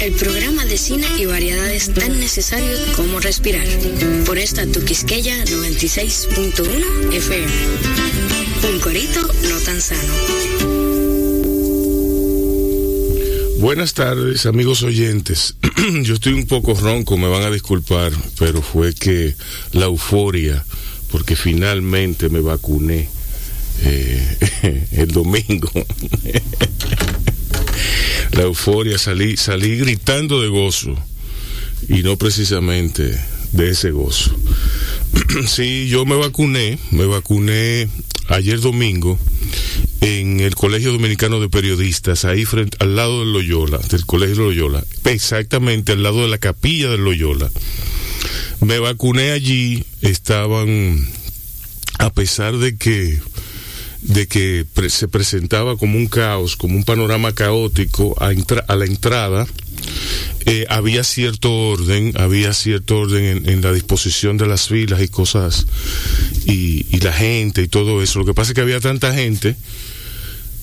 el programa de cine y variedades tan necesarios como respirar. Por esta tu Quisqueya 96.1 FM. Un corito no tan sano. Buenas tardes, amigos oyentes. Yo estoy un poco ronco, me van a disculpar, pero fue que la euforia, porque finalmente me vacuné eh, el domingo. la euforia, salí, salí gritando de gozo y no precisamente de ese gozo. sí, yo me vacuné, me vacuné ayer domingo en el Colegio Dominicano de Periodistas, ahí frente, al lado del Loyola, del Colegio Loyola, exactamente al lado de la capilla del Loyola. Me vacuné allí, estaban, a pesar de que de que se presentaba como un caos, como un panorama caótico a, a la entrada, eh, había cierto orden, había cierto orden en, la disposición de las filas y cosas, y, y la gente y todo eso. Lo que pasa es que había tanta gente,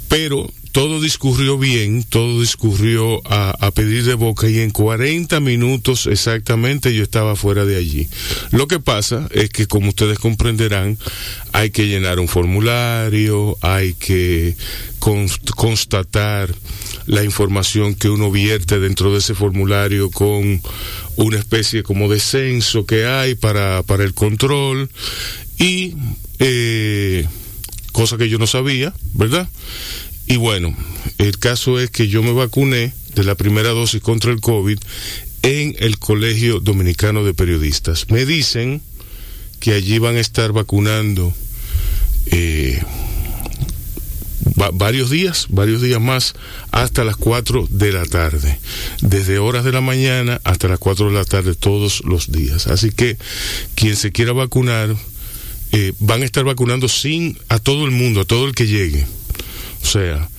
pero todo discurrió bien, todo discurrió a, pedir de boca y en 40 minutos exactamente yo estaba fuera de allí. Lo que pasa es que como ustedes comprenderán, hay que llenar un formulario, hay que constatar la información que uno vierte dentro de ese formulario con una especie como de censo que hay para, para el control y eh, cosa que yo no sabía, ¿verdad? Y bueno, el caso es que yo me vacuné de la primera dosis contra el COVID en el Colegio Dominicano de Periodistas. Me dicen que allí van a estar vacunando eh, varios días, varios días más, hasta las 4 de la tarde. Desde horas de la mañana hasta las 4 de la tarde todos los días. Así que quien se quiera vacunar, eh, van a estar vacunando sin a todo el mundo, a todo el que llegue o sea,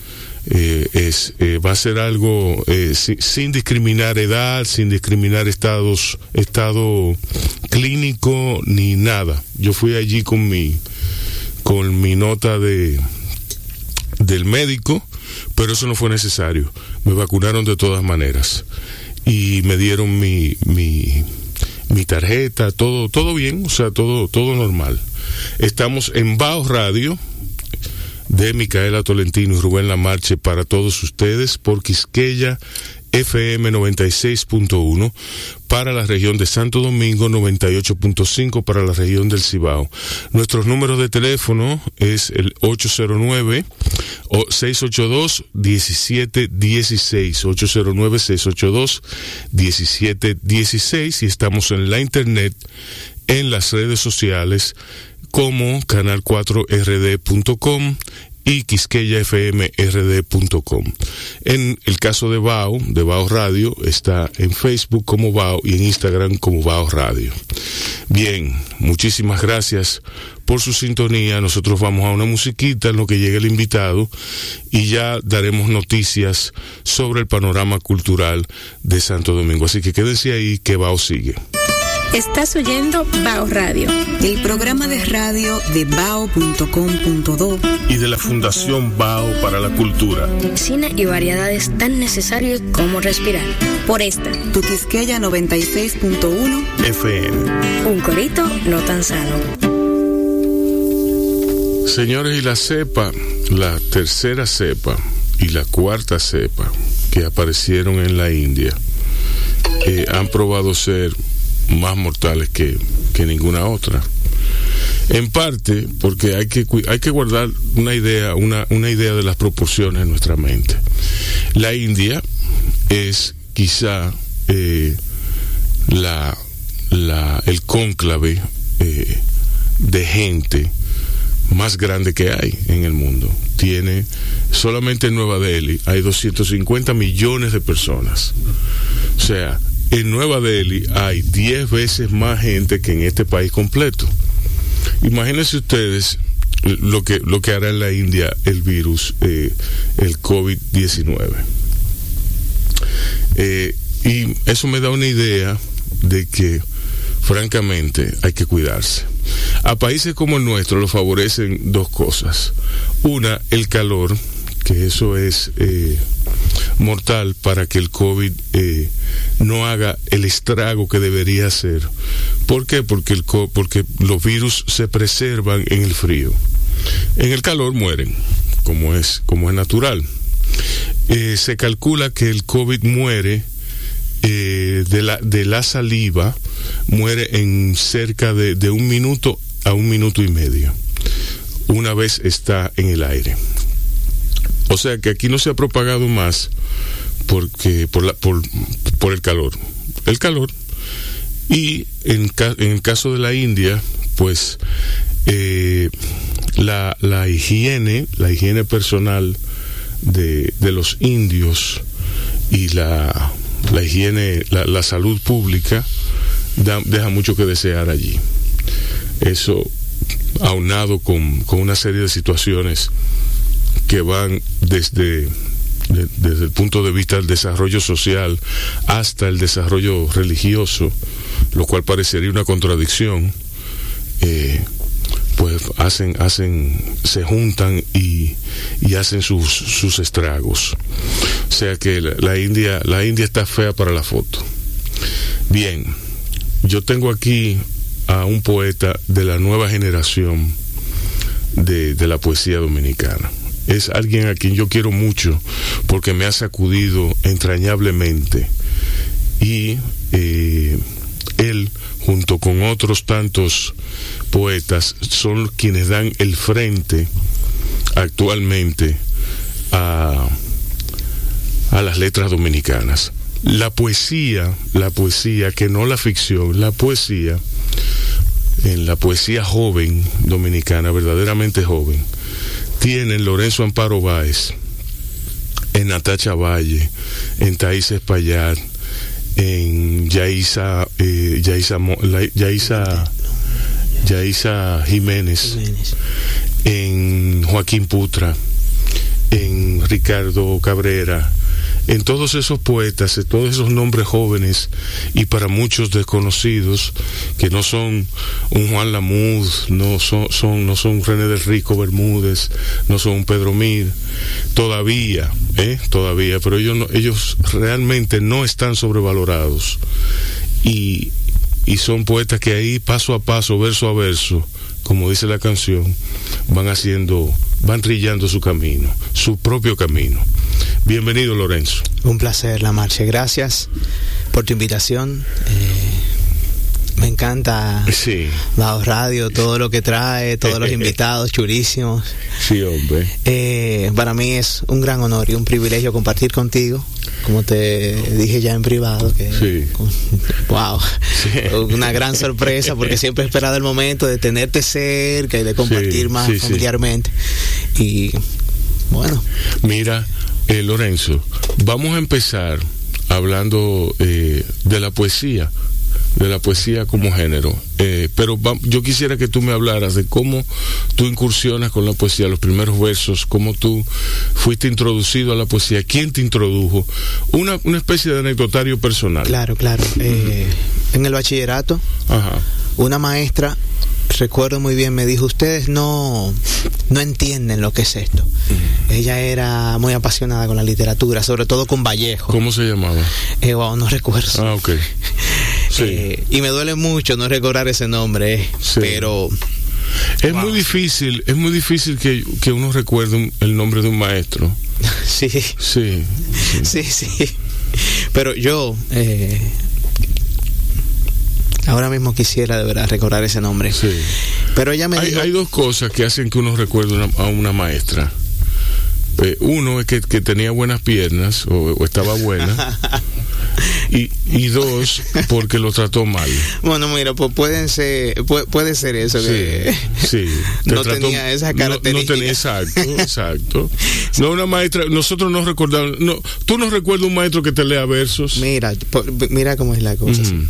eh, es, eh, va a ser algo eh, sin, discriminar edad, sin discriminar estados, estado clínico ni nada. Yo fui allí con mi, con mi nota de, del médico, pero eso no fue necesario. Me vacunaron de todas maneras y me dieron mi, mi, mi tarjeta, todo, todo bien, o sea, todo, todo normal. Estamos en Baos Radio, de Micaela Tolentino y Rubén Lamarche para todos ustedes por Quisqueya FM 96.1 para la región de Santo Domingo, 98.5 para la región del Cibao. Nuestros números de teléfono es el 809 682 1716 809 682 1716 y estamos en la internet en las redes sociales como canal4rd.com y quisqueyafmrd.com. En el caso de BAO, de BAO Radio, está en Facebook como BAO y en Instagram como BAO Radio. Bien, muchísimas gracias por su sintonía. Nosotros vamos a una musiquita en lo que llegue el invitado y ya daremos noticias sobre el panorama cultural de Santo Domingo. Así que quédense ahí que BAO sigue. Estás oyendo Bao Radio, el programa de radio de bao.com.do y de la Fundación Bao para la Cultura. Cine y variedades tan necesarios como respirar. Por esta, tu Quisqueya 96.1 FM. Un corito no tan sano. Señores, y la cepa, la tercera cepa y la cuarta cepa que aparecieron en la India, eh, han probado ser más mortales que, ninguna otra. En parte porque hay que, hay que guardar una idea, una, una idea de las proporciones en nuestra mente. La India es quizá eh, la, la, el cónclave eh, de gente más grande que hay en el mundo. Tiene solamente en Nueva Delhi hay 250 millones de personas. O sea, en Nueva Delhi hay 10 veces más gente que en este país completo. Imagínense ustedes lo que, lo que hará en la India el virus, eh, el COVID-19. Eh, y eso me da una idea de que, francamente, hay que cuidarse. A países como el nuestro lo favorecen dos cosas. Una, el calor, que eso es... Eh, mortal para que el COVID eh, no haga el estrago que debería hacer. ¿Por qué? Porque, el, porque los virus se preservan en el frío. En el calor mueren, como es, como es natural. Eh, se calcula que el COVID muere eh, de, la, de la saliva, muere en cerca de, de un minuto a un minuto y medio, una vez está en el aire. O sea que aquí no se ha propagado más porque por, el calor. El calor. Y en, el caso de la India, pues eh, la, higiene, la higiene personal de, los indios y la, higiene, la, salud pública deja mucho que desear allí. Eso aunado con una serie de situaciones que van desde, de, desde el punto de vista del desarrollo social hasta el desarrollo religioso, lo cual parecería una contradicción, eh, pues hacen, hacen, se juntan y, y hacen sus, sus, estragos. O sea que la, la, India, la India está fea para la foto. Bien, yo tengo aquí a un poeta de la nueva generación de, de la poesía dominicana es alguien a quien yo quiero mucho porque me ha sacudido entrañablemente y eh, él junto con otros tantos poetas son quienes dan el frente actualmente a, a las letras dominicanas. La poesía, la poesía, que no la ficción, la poesía, en la poesía joven dominicana, verdaderamente joven, tienen Lorenzo Amparo Báez, en Natacha Valle, en Thais Espaillat, en Yaisa, eh, Yaisa, Yaisa, Yaisa Jiménez, Jiménez, en Joaquín Putra, en Ricardo Cabrera, en todos esos poetas, en todos esos nombres jóvenes y para muchos desconocidos que no son un Juan Lamud, no son, son no son René del Rico Bermúdez, no son un Pedro Mir, todavía, ¿eh? todavía, pero ellos, ellos realmente no están sobrevalorados y, y son poetas que ahí paso a paso, verso a verso, como dice la canción, van haciendo, van trillando su camino, su propio camino. Bienvenido, Lorenzo. Un placer, La Marche. Gracias por tu invitación. Eh, me encanta sí. la radio, todo lo que trae, todos los invitados, churísimos. Sí, hombre. Eh, para mí es un gran honor y un privilegio compartir contigo. Como te dije ya en privado, que sí. wow, sí. una gran sorpresa porque siempre he esperado el momento de tenerte cerca y de compartir Sí, más familiarmente. Y bueno, Mira, eh, Lorenzo, vamos a empezar hablando eh, de la poesía, de la poesía como género. Eh, pero yo quisiera que tú me hablaras de cómo tú incursionas con la poesía, los primeros versos, cómo tú fuiste introducido a la poesía, quién te introdujo, una, una especie de anecdotario personal. claro, claro. Eh, en el bachillerato, Ajá. una maestra, recuerdo muy bien, me dijo, ustedes no, no entienden lo que es esto. Ella era muy apasionada con la literatura, sobre todo con Vallejo. ¿Cómo se llamaba? Eh, wow, no recuerdo. Ah, ok. Sí. Eh, y me duele mucho no recordar ese nombre, eh, Sí. pero Es Wow. muy difícil, es muy difícil que, que uno recuerde un- el nombre de un maestro. sí, Sí. sí, sí. Pero yo eh, ahora mismo quisiera de verdad recordar ese nombre. sí. Pero ella me Hay, dijo, hay dos cosas que hacen que uno recuerde una- a una maestra. Eh, uno es que, que tenía buenas piernas o, o estaba buena. y, y dos, porque lo trató mal. bueno, mira, pues pueden ser, puede, puede ser eso que Sí, sí. Te no tenía esa no- No, característica. tenía, exacto, exacto. No una maestra, nosotros no recordamos, no, tú no recuerdas un maestro que te lea versos. Mira, po- mira cómo es la cosa. Ujú.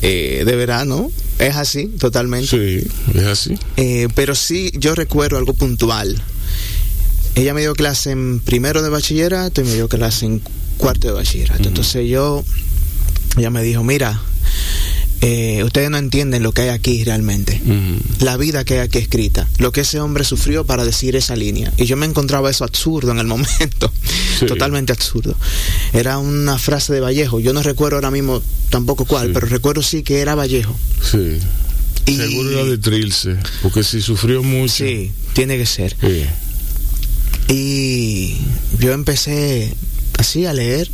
Eh, de verdad, ¿no? Es así, totalmente. Sí, es así. Eh, pero sí, yo recuerdo algo puntual. Ella me dio clase en primero de bachillerato y me dio clase en cuarto de bachillerato. Entonces yo, ella me dijo, mira, eh, ustedes no entienden lo que hay aquí realmente. La vida que hay aquí escrita, lo que ese hombre sufrió para decir esa línea. Y yo me encontraba eso absurdo en el momento. Sí. totalmente absurdo. Era una frase de Vallejo, yo no recuerdo ahora mismo tampoco cuál, Sí. pero recuerdo sí que era Vallejo. Sí. Y- Seguro era de Trilce, porque si sufrió mucho. Sí, tiene que ser. Sí. Y yo empecé así a leer,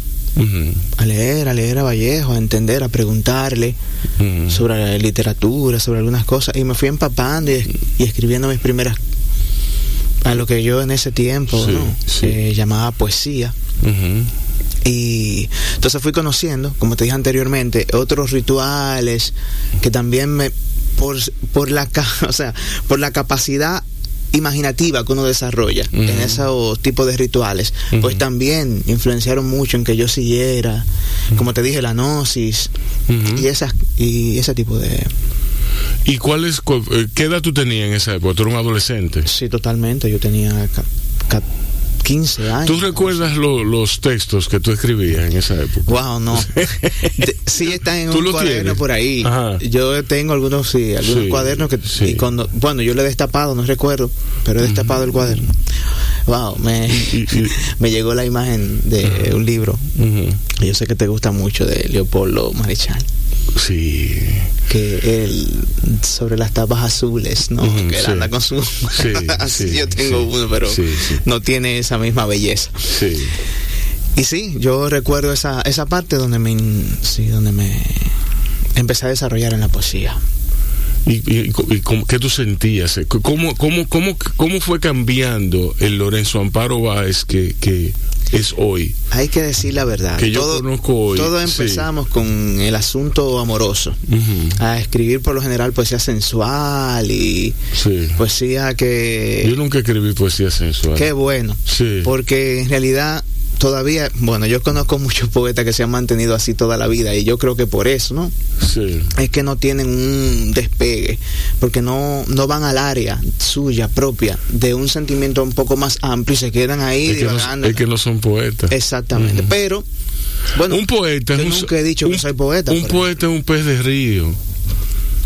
a leer, a leer a Vallejo, a entender, a preguntarle sobre la literatura, sobre algunas cosas, y me fui empapando y, y escribiendo mis primeras, a lo que yo en ese tiempo Sí, ¿no? sí. Eh, llamaba poesía. Y entonces fui conociendo, como te dije anteriormente, otros rituales que también me, por, por la, o sea, por la capacidad imaginativa que uno desarrolla en esos tipos de rituales, pues también influenciaron mucho en que yo siguiera, como te dije, la gnosis y esas y ese tipo de ¿Y cuál es, eh, qué edad tú tenías en esa época? Tú eras un adolescente. sí totalmente, yo tenía 15 años. ¿Tú recuerdas lo- los textos que tú escribías en esa época? Wow, no. Sí están en ¿Tú un cuaderno tienes? por ahí. Ajá. Yo tengo algunos, sí, algunos Sí, cuadernos que sí. y cuando, bueno, yo lo he destapado, no recuerdo, pero he destapado el cuaderno. Wow, me, llegó la imagen de un libro. Que Yo sé que te gusta mucho de Leopoldo Marichal, Sí. que él sobre las tapas azules, ¿no? Ujú, que él sí. anda con su Sí, así sí, yo tengo sí. uno, pero Sí, sí. no tiene esa misma belleza. Sí. Y sí, yo recuerdo esa, esa parte donde me, sí, donde me empecé a desarrollar en la poesía. ¿Y, y, y cómo- qué tú sentías? ¿Cómo, cómo, cómo, ¿Cómo fue cambiando el Lorenzo Amparo Báez que, que es hoy? Hay que decir la verdad. Que yo conozco hoy, Todo sí. empezamos con el asunto amoroso. A escribir por lo general poesía sensual y Sí. poesía que... Yo nunca escribí poesía sensual. Qué bueno. Sí. Porque en realidad todavía, bueno, yo conozco muchos poetas que se han mantenido así toda la vida y yo creo que por eso, ¿no? Sí. es que no tienen un despegue, porque no, no van al área suya propia de un sentimiento un poco más amplio y se quedan ahí Es que, no, divagando. es que no son poetas. Exactamente. Pero, bueno, un poeta yo es un, nunca he dicho que un- soy poeta. Un poeta es un pez de río.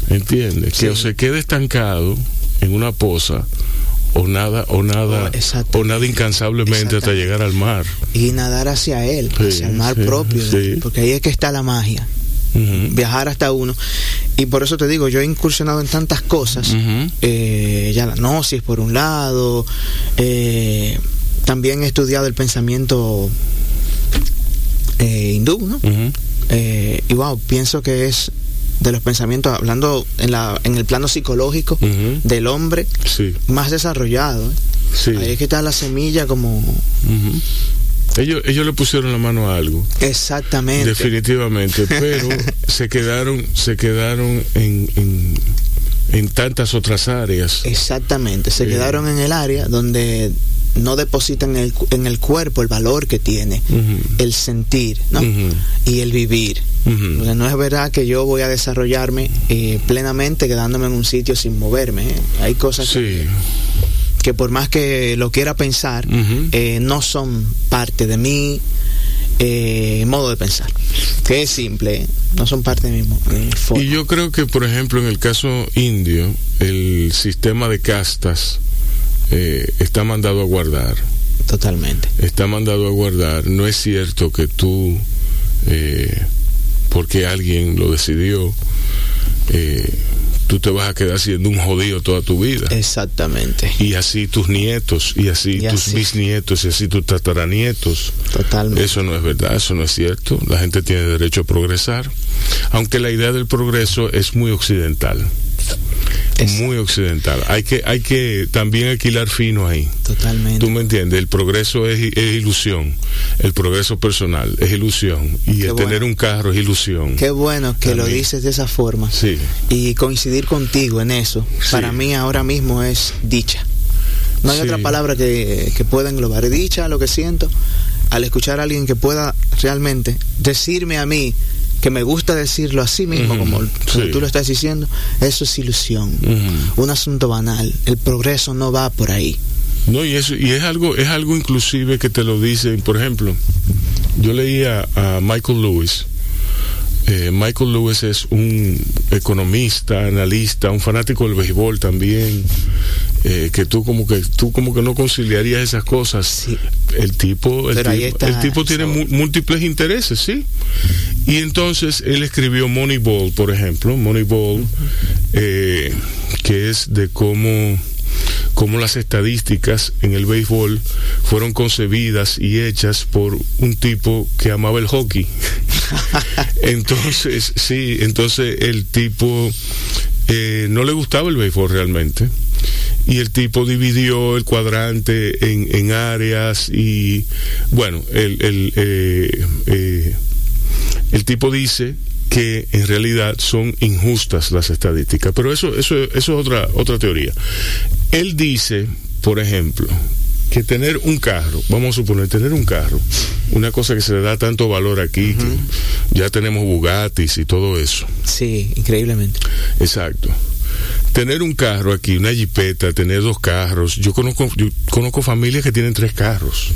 ¿Entiendes? Sí. Que o se quede estancado en una poza o nada o nada Oh, o nada incansablemente hasta llegar al mar. y nadar hacia él, Sí, hacia el mar sí, propio, sí. porque ahí es que está la magia, viajar hasta uno. Y por eso te digo, yo he incursionado en tantas cosas, Ujú. eh, ya la gnosis por un lado, eh, también he estudiado el pensamiento eh, hindú, ¿no? Eh, y wow, pienso que es de los pensamientos, hablando en, la, en el plano psicológico del hombre, Sí, más desarrollado. ¿eh? sí. Ahí es que está la semilla como... Ellos, ellos le pusieron la mano a algo. Exactamente. Definitivamente, pero se quedaron, se quedaron en, en, en tantas otras áreas. Exactamente. Se Sí. quedaron en el área donde no depositan en el, en el cuerpo el valor que tiene, el sentir, ¿no? Y el vivir. No es verdad que yo voy a desarrollarme eh, plenamente quedándome en un sitio sin moverme. ¿eh? Hay cosas que, Sí. que por más que lo quiera pensar, eh, no son parte de mi eh, modo de pensar. Que es simple, ¿eh? no son parte de mi mo- de mi forma. Y yo creo que, por ejemplo, en el caso indio, el sistema de castas eh, está mandado a guardar. Totalmente. Está mandado a guardar. No es cierto que tú, eh, porque alguien lo decidió, eh, tú te vas a quedar siendo un jodido toda tu vida. Exactamente. Y así tus nietos, y así Y tus así. bisnietos, y así tus tataranietos. Totalmente. Eso no es verdad, eso no es cierto. La gente tiene derecho a progresar. Aunque la idea del progreso es muy occidental. Exacto. Muy occidental. Hay que, hay que también alquilar fino ahí. Totalmente. Tú me entiendes, el progreso es, es ilusión. El progreso personal es ilusión. Y Qué el bueno. tener un carro es ilusión. Qué bueno que lo dices de esa forma. Sí. Y coincidir contigo en eso, Sí. para mí ahora mismo es dicha. No hay Sí. otra palabra que, que pueda englobar. Dicha, lo que siento, al escuchar a alguien que pueda realmente decirme a mí que me gusta decirlo así mismo, como, como sí. tú lo estás diciendo, eso es ilusión. Un asunto banal. El progreso no va por ahí. No, y eso, y es algo, es algo inclusive que te lo dicen, por ejemplo, yo leía a Michael Lewis. Eh, Michael Lewis es un economista, analista, un fanático del béisbol también, eh, que tú como que tú como que no conciliarías esas cosas. Sí. El tipo, el Pero tipo, está el tipo tiene mu- múltiples intereses, sí. Y entonces él escribió Moneyball, por ejemplo, Moneyball, eh, que es de cómo cómo las estadísticas en el béisbol fueron concebidas y hechas por un tipo que amaba el hockey. entonces, sí, entonces el tipo eh, no le gustaba el béisbol realmente. Y el tipo dividió el cuadrante en, en áreas y, bueno, el, el, eh, eh, el tipo dice que en realidad son injustas las estadísticas, pero eso, eso, eso es otra, otra teoría. Él dice, por ejemplo, que tener un carro, vamos a suponer, tener un carro, una cosa que se le da tanto valor aquí, que ya tenemos Bugattis y todo eso. Sí, increíblemente. Exacto. Tener un carro aquí, una jipeta, tener dos carros. Yo conozco, yo conozco familias que tienen tres carros.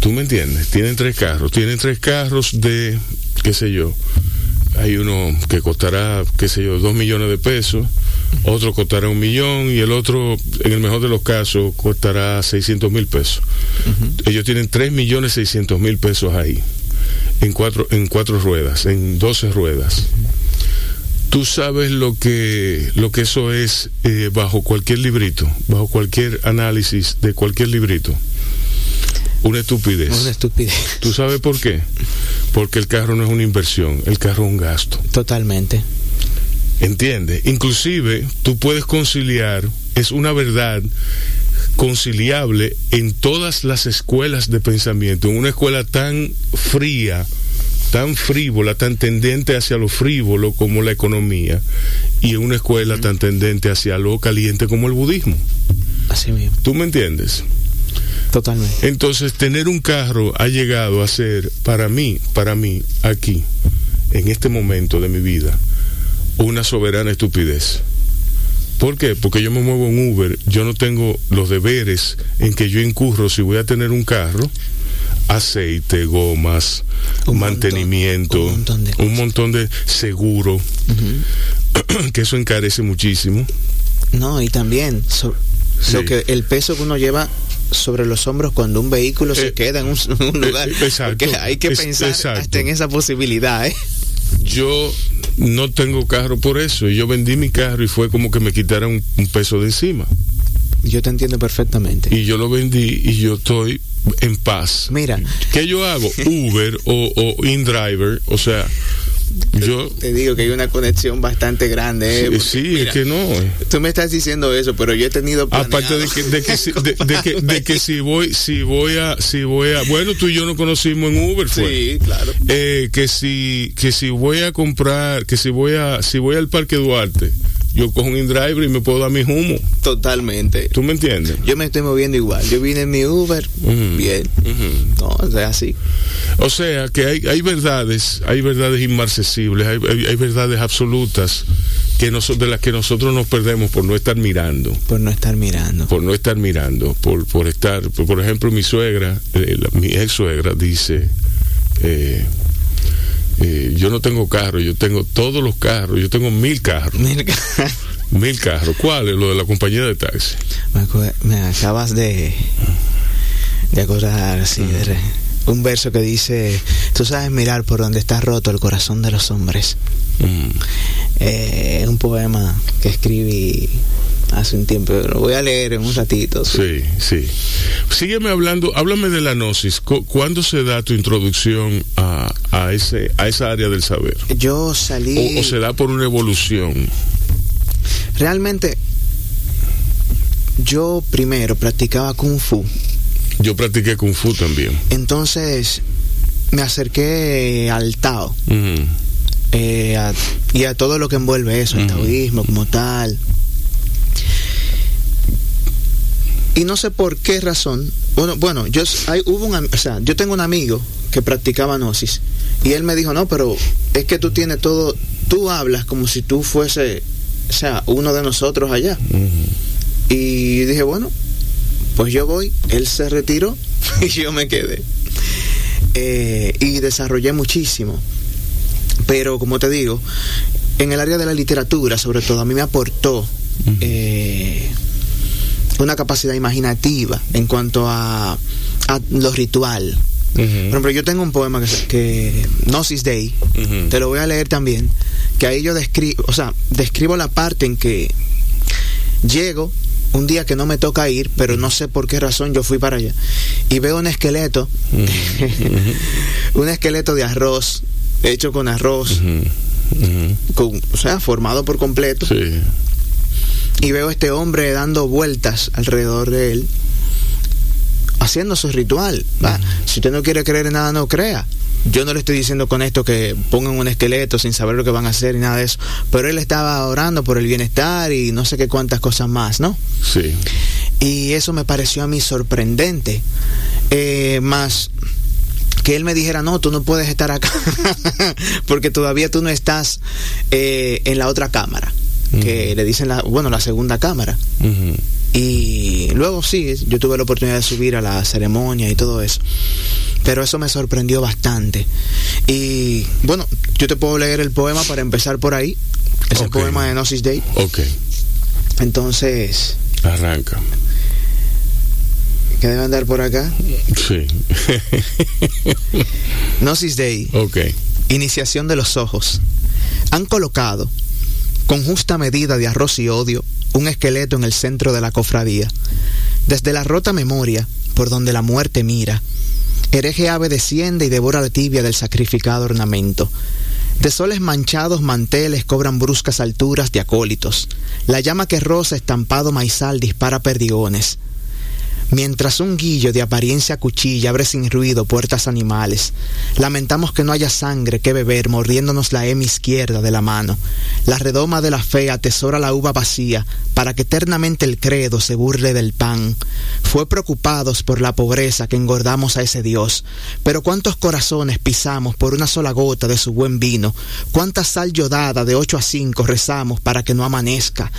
¿Tú me entiendes? Tienen tres carros. Tienen tres carros de, qué sé yo. Hay uno que costará, qué sé yo, dos millones de pesos. Otro costará un millón y el otro, en el mejor de los casos, costará 600 mil pesos. Ellos tienen tres millones seiscientos mil pesos ahí. En cuatro, en cuatro ruedas, en 12 ruedas. Tú sabes lo que, lo que eso es eh, bajo cualquier librito, bajo cualquier análisis de cualquier librito. Una estupidez. Una estupidez. ¿Tú sabes por qué? Porque el carro no es una inversión, el carro es un gasto. Totalmente. ¿Entiendes? Inclusive tú puedes conciliar, es una verdad conciliable en todas las escuelas de pensamiento, en una escuela tan fría, tan frívola, tan tendente hacia lo frívolo como la economía, y en una escuela tan tendente hacia lo caliente como el budismo. Así mismo. ¿Tú me entiendes? Totalmente. Entonces, tener un carro ha llegado a ser, para mí, para mí, aquí, en este momento de mi vida, una soberana estupidez. ¿Por qué? Porque yo me muevo en Uber, yo no tengo los deberes en que yo incurro si voy a tener un carro, aceite, gomas, Un mantenimiento, montón, un montón de un cosas. montón de seguro, que eso encarece muchísimo. No, y también so- Sí. lo que el peso que uno lleva sobre los hombros cuando un vehículo se Eh, queda en un, un lugar. eh, exacto. Hay que pensar hasta en esa posibilidad, ¿eh? Yo no tengo carro por eso, y yo vendí mi carro y fue como que me quitaran un, un peso de encima. Yo te entiendo perfectamente. y yo lo vendí y yo estoy en paz. Mira. ¿Qué yo hago? Uber o, o InDriver, o sea, yo... Te digo que hay una conexión bastante grande, ¿eh? Sí, Porque, sí, mira, es que no. eh. Tú me estás diciendo eso, pero yo he tenido Aparte de que, de que, si, de, de que, de que si voy, si voy a, si voy a, bueno, tú y yo nos conocimos en Uber, fue. Sí, claro. Eh, que si, que si voy a comprar, que si voy a, si voy al Parque Duarte, yo cojo un InDriver y me puedo dar mi humo. Totalmente. ¿Tú me entiendes? Yo me estoy moviendo igual. Yo vine en mi Uber, bien. No, o sea, así. O sea que hay, hay verdades, hay verdades inmarcesibles, hay, hay- hay verdades absolutas que noso- de las que nosotros nos perdemos por no estar mirando, Por no estar mirando. por no estar mirando, por, por estar, por, por ejemplo, mi suegra, eh, la- mi ex suegra dice, eh, eh, yo no tengo carro, yo tengo todos los carros, yo tengo mil carros, Mira, mil carros. ¿Cuál es lo de la compañía de taxi? me, acabas de, de acordar así, de re- un verso que dice, tú sabes mirar por donde está roto el corazón de los hombres. Mm. Eh, un poema que escribí hace un tiempo, lo voy a leer en un ratito. sí. Sí, sí. Sígueme hablando, háblame de la gnosis. Cu- ¿Cuándo se da tu introducción a, a, ese, a esa área del saber? Yo salí... O, o se da por una evolución? Realmente, yo primero practicaba kung fu. Yo practiqué Kung Fu también. Entonces me acerqué al Tao eh, a- y a todo lo que envuelve eso, el taoísmo como tal. Y no sé por qué razón. Bueno, bueno, yo hay, hubo un, o sea, yo tengo un amigo que practicaba gnosis y él me dijo no, pero es que tú tienes todo, tú hablas como si tú fuese, o sea, uno de nosotros allá. Y dije, bueno, pues yo voy. Él se retiró y yo me quedé. Eh, y desarrollé muchísimo. Pero como te digo, en el área de la literatura, sobre todo, a mí me aportó eh, una capacidad imaginativa en cuanto a, a lo ritual. Por ejemplo, yo tengo un poema que, que Gnosis Day, te lo voy a leer también, que ahí yo describo, o sea, describo la parte en que llego un día que no me toca ir, pero no sé por qué razón yo fui para allá, y veo un esqueleto, un esqueleto de arroz, hecho con arroz, con- o sea, formado por completo, Sí. Y veo a este hombre dando vueltas alrededor de él, haciendo su ritual. ¿va? Si usted no quiere creer en nada, no crea. Yo no le estoy diciendo con esto que pongan un esqueleto sin saber lo que van a hacer y nada de eso, pero él estaba orando por el bienestar y no sé qué cuántas cosas más, ¿no? Sí. Y eso me pareció a mí sorprendente. Eh, más que él me dijera, no, tú no puedes estar acá, porque todavía tú no estás eh, en la otra cámara, que le dicen, la, bueno, la segunda cámara. Y luego sí, yo tuve la oportunidad de subir a la ceremonia y todo eso. Pero eso me sorprendió bastante. Y bueno, yo te puedo leer el poema para empezar por ahí. Es el poema de Gnosis Day. Ok. Entonces, Arranca. que debe andar por acá. Sí. Gnosis Day. ok. Iniciación de los ojos. Han colocado, con justa medida de arroz y odio, un esqueleto en el centro de la cofradía. Desde la rota memoria, por donde la muerte mira, hereje ave desciende y devora la tibia del sacrificado ornamento. De soles manchados manteles cobran bruscas alturas de acólitos. La llama que roza estampado maizal dispara perdigones. Mientras un guillo de apariencia cuchilla abre sin ruido puertas animales, lamentamos que no haya sangre que beber mordiéndonos la hemi izquierda de la mano. La redoma de la fe atesora la uva vacía para que eternamente el credo se burle del pan. Fue preocupados por la pobreza que engordamos a ese Dios, pero cuántos corazones pisamos por una sola gota de su buen vino, cuánta sal yodada de ocho a cinco rezamos para que no amanezca.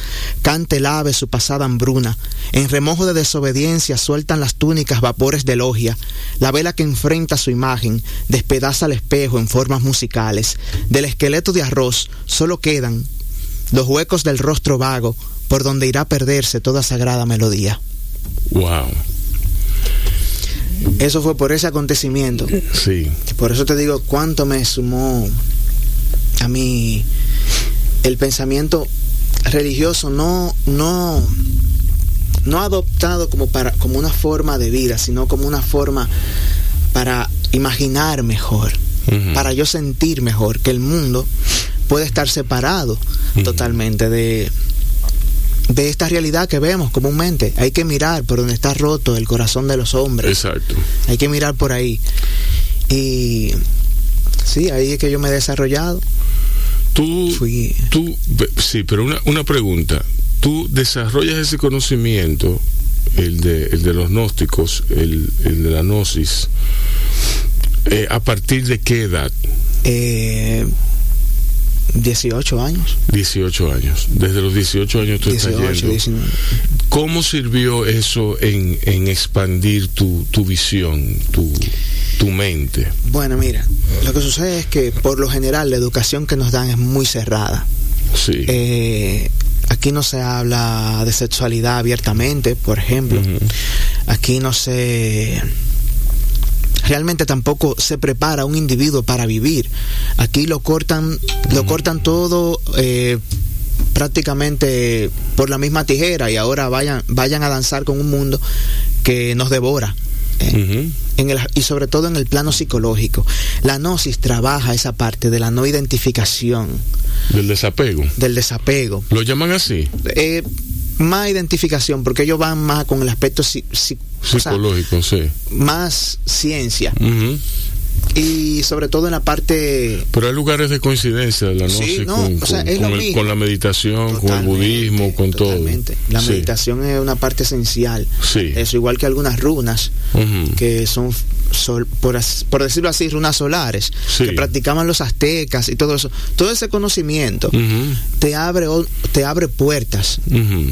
Cante el ave su pasada hambruna, en remojo de desobediencia sueltan las túnicas vapores de logia, la vela que enfrenta su imagen despedaza el espejo en formas musicales, del esqueleto de arroz solo quedan los huecos del rostro vago por donde irá a perderse toda sagrada melodía. Wow. Eso fue por ese acontecimiento. Sí. Por eso te digo cuánto me sumó a mí el pensamiento religioso no no no adoptado como para como una forma de vida, sino como una forma para imaginar mejor, para yo sentir mejor que el mundo puede estar separado totalmente de de esta realidad que vemos comúnmente. Hay que mirar por donde está roto el corazón de los hombres. Exacto. Hay que mirar por ahí. Y sí, ahí es que yo me he desarrollado. Tú, Fui. tú, sí, pero una, una pregunta. Tú desarrollas ese conocimiento, el de, el de los gnósticos, el, el de la gnosis, eh, a partir de qué edad? Eh, 18 años. 18 años. Desde los 18 años tú estás 18, yendo. 19. ¿Cómo sirvió eso en, en expandir tu, tu visión, tu, tu mente? Bueno, mira, lo que sucede es que por lo general la educación que nos dan es muy cerrada. Sí. Eh, aquí no se habla de sexualidad abiertamente, por ejemplo. Aquí no se... Realmente tampoco se prepara un individuo para vivir. Aquí lo cortan, lo cortan todo eh, prácticamente por la misma tijera y ahora vayan, vayan a danzar con un mundo que nos devora. Eh, en el, y sobre todo en el plano psicológico. La gnosis trabaja esa parte de la no identificación, Del desapego. del desapego. ¿Lo llaman así? Eh, más identificación, porque ellos van más con el aspecto si- si- o sea, Psicológico, sí. más ciencia. Y sobre todo en la parte Pero hay lugares de coincidencia de la Sí, no, con, o sea, con- es lo con el- mismo. con la meditación, con el budismo, con totalmente. todo. La Sí. meditación es una parte esencial. Sí. Eso igual que algunas runas que son sol- por, por decirlo así runas solares que practicaban los aztecas y todo eso. Todo ese conocimiento te abre o- te abre puertas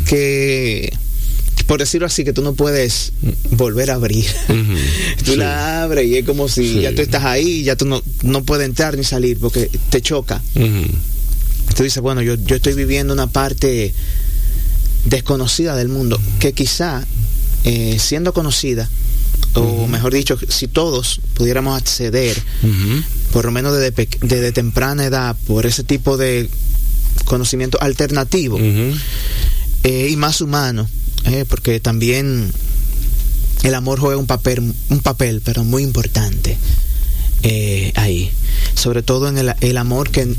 que por decirlo así que tú no puedes volver a abrir. Tú Sí. la abres y es como si Sí. ya tú estás ahí, ya tú no, no puedes entrar ni salir porque te choca. Tú dices, bueno, yo, yo estoy viviendo una parte desconocida del mundo, que quizá eh, siendo conocida, o mejor dicho, si todos pudiéramos acceder, por lo menos desde, desde, temprana edad, por ese tipo de conocimiento alternativo eh, y más humano, eh, porque también el amor juega un papel, un papel, pero muy importante ahí, sobre todo en el, el amor que,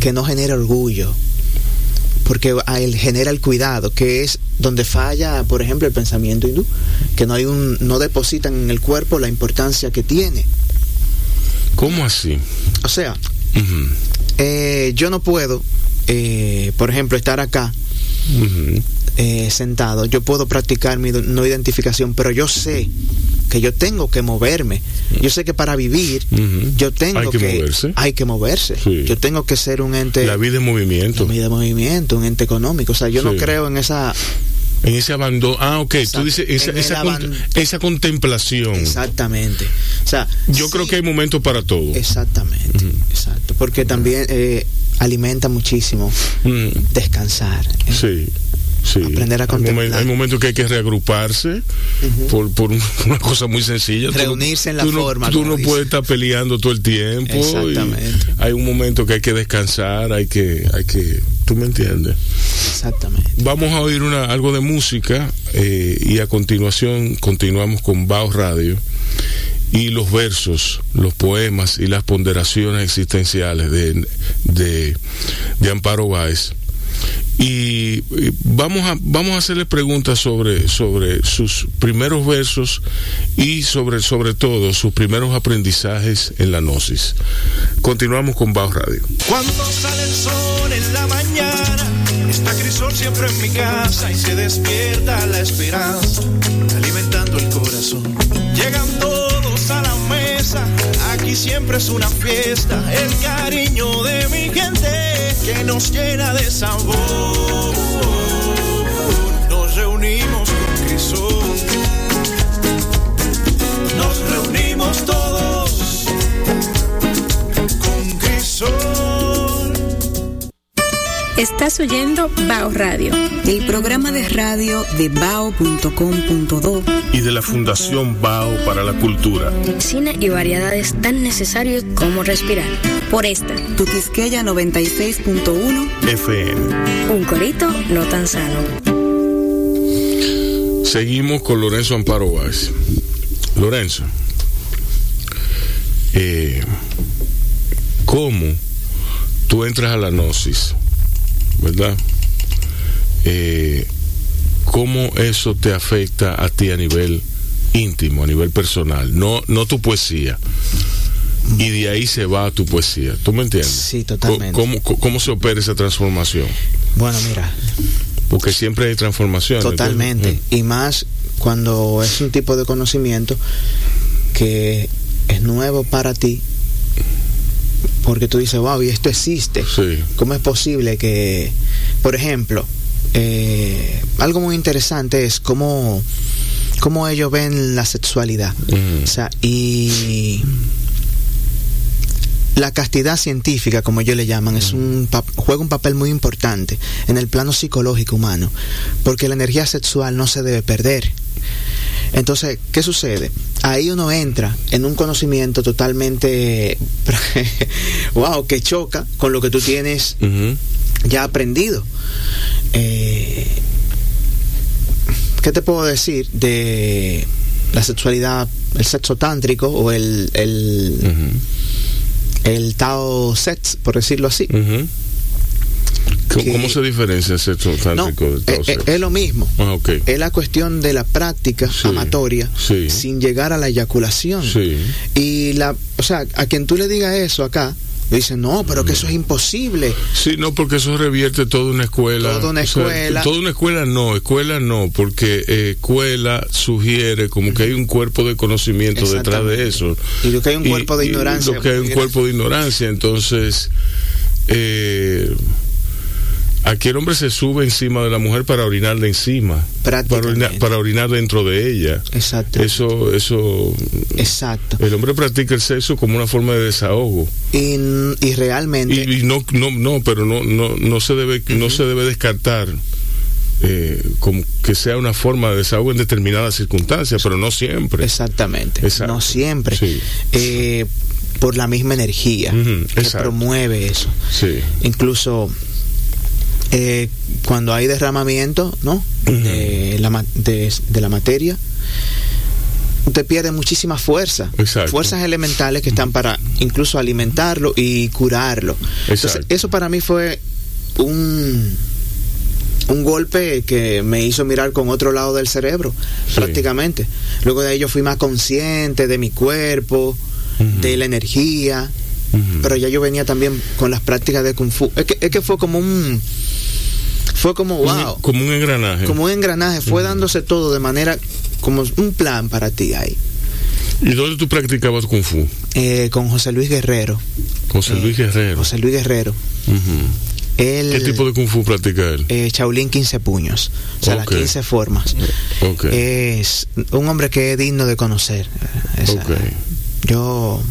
que no genera orgullo, porque a él genera el cuidado, que es donde falla, por ejemplo, el pensamiento hindú, que no hay un, no depositan en el cuerpo la importancia que tiene. ¿Cómo así? O sea, eh, yo no puedo, eh, por ejemplo, estar acá eh, sentado. Yo puedo practicar mi no identificación, pero yo sé que yo tengo que moverme. Yo sé que para vivir yo tengo hay que, moverse. Hay que moverse. Yo tengo que ser un ente... La vida en movimiento. La vida en movimiento, un ente económico. O sea, yo no creo en esa... En ese abandono. Ah, ok. Tú dices esa, esa, contemplación. Exactamente. O sea, yo creo que hay momentos para todo. Exactamente. Exacto. Porque también eh, alimenta muchísimo descansar. ¿eh? Sí. Sí. Aprender a Hay, momentos que hay que reagruparse por, por, una cosa muy sencilla. Reunirse en la forma. tú no puedes estar peleando todo el tiempo. Exactamente. hay un momento que hay que descansar, hay que, hay que, tú me entiendes. Exactamente. Vamos a oír una, algo de música eh, y a continuación continuamos con Bao Radio y los versos, los poemas y las ponderaciones existenciales de, de, de Amparo Báez y, vamos a vamos a hacerle preguntas sobre sobre sus primeros versos y sobre sobre todo sus primeros aprendizajes en la gnosis. Continuamos con Bajo Radio. Cuando sale el sol en la mañana, está Crisol siempre en mi casa y se despierta la esperanza, alimentando el corazón. Llegan todos aquí siempre es una fiesta, el cariño de mi gente que nos llena de sabor. Nos reunimos con Cristo. Nos reunimos todos con Cristo. Estás oyendo Bao Radio, el programa de radio de bao.com.do y de la Fundación Bao para la Cultura. Cine y variedades tan necesarios como respirar. Por esta, tu Quisqueya 96.1 FM. Un corito no tan sano. Seguimos con Lorenzo Amparo Báez. Lorenzo, eh, ¿cómo tú entras a la gnosis? ¿Verdad? Eh, ¿Cómo eso te afecta a ti a nivel íntimo, a nivel personal? No, no tu poesía. Y de ahí se va a tu poesía. ¿Tú me entiendes? Sí, totalmente. ¿Cómo, cómo, se opera esa transformación? Bueno, mira. Porque siempre hay transformación. Totalmente. y más cuando es un tipo de conocimiento que es nuevo para ti porque tú dices, wow, y esto existe. ¿Cómo es posible que, por ejemplo, eh, algo muy interesante es cómo, cómo ellos ven la sexualidad? O sea, y la castidad científica, como ellos le llaman, es un juega un papel muy importante en el plano psicológico humano, porque la energía sexual no se debe perder. Entonces, ¿qué sucede? Ahí uno entra en un conocimiento totalmente, wow, que choca con lo que tú tienes ya aprendido. Eh, ¿Qué te puedo decir de la sexualidad, el sexo tántrico o el, el, el Tao Sex, por decirlo así? ¿Cómo se diferencia el sexo tántrico no, del es, es, lo mismo. Ah, okay. Es la cuestión de la práctica sí, amatoria sí. sin llegar a la eyaculación. Sí. Y la, o sea, a quien tú le digas eso acá, dicen, no, pero que eso es imposible. Sí, no, porque eso revierte toda una escuela. Toda una escuela. O sea, toda una escuela no, escuela no, porque eh, escuela sugiere como que hay un cuerpo de conocimiento detrás de eso. Y lo que hay un cuerpo de ignorancia. Y lo que hay un cuerpo de ignorancia, entonces... Eh, Aquí el hombre se sube encima de la mujer para orinar de encima. Para orinar, para orinar dentro de ella. Exacto. Eso, eso. Exacto. El hombre practica el sexo como una forma de desahogo. Y, y realmente. Y, y, no, no, no, pero no, no, no se debe, uh -huh. no se debe descartar eh, como que sea una forma de desahogo en determinadas circunstancias, pero no siempre. Exactamente. Exacto. No siempre. Sí. Eh, por la misma energía Ujú, que promueve eso. Sí. Incluso eh, cuando hay derramamiento, ¿no? de, la, de, de la materia, te pierde muchísima fuerza. Exacto. Fuerzas elementales que están para incluso alimentarlo y curarlo. Entonces, eso para mí fue un un golpe que me hizo mirar con otro lado del cerebro, Sí. prácticamente. Luego de ello fui más consciente de mi cuerpo, de la energía, pero ya yo venía también con las prácticas de kung fu. Es que, es que fue como un fue como Un- wow, como un engranaje. como un engranaje, fue dándose todo de manera como un plan para ti ahí. ¿Y dónde tú practicabas Kung Fu? Eh, con José Luis Guerrero. José Eh, Luis Guerrero. José Luis Guerrero. Ujú. Él, ¿Qué tipo de Kung Fu practica él? eh, Shaolin 15 puños, o sea, Ok. las 15 formas. Ok. Es un hombre que es digno de conocer. eh, esa- Ok. Yo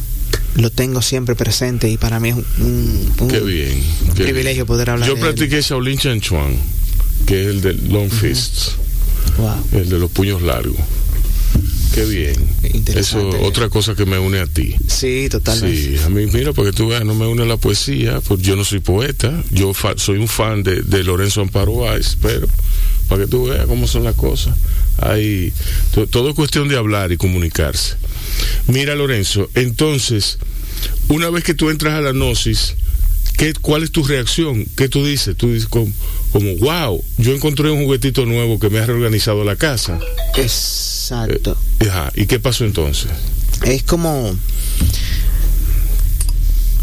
lo tengo siempre presente y para mí es un, un Qué bien. qué privilegio bien. poder hablar Yo de él. practiqué Shaolin Chan Chuan, que es el de Long Fists, Wow. el de los puños largos. Qué bien. Eso, otra cosa que me une a ti. Sí, totalmente. Sí, a mí, mira, porque tú veas, no me une la poesía, pues yo no soy poeta, yo fa- soy un fan de, de Lorenzo Amparo Valls, pero para que tú veas cómo son las cosas. Hay, to- todo es cuestión de hablar y comunicarse. Mira, Lorenzo, entonces, una vez que tú entras a la gnosis, ¿qué, ¿cuál es tu reacción? ¿Qué tú dices? Tú dices como, como, wow, yo encontré un juguetito nuevo que me ha reorganizado la casa. Exacto. Ajá, ¿y qué pasó entonces? Es como.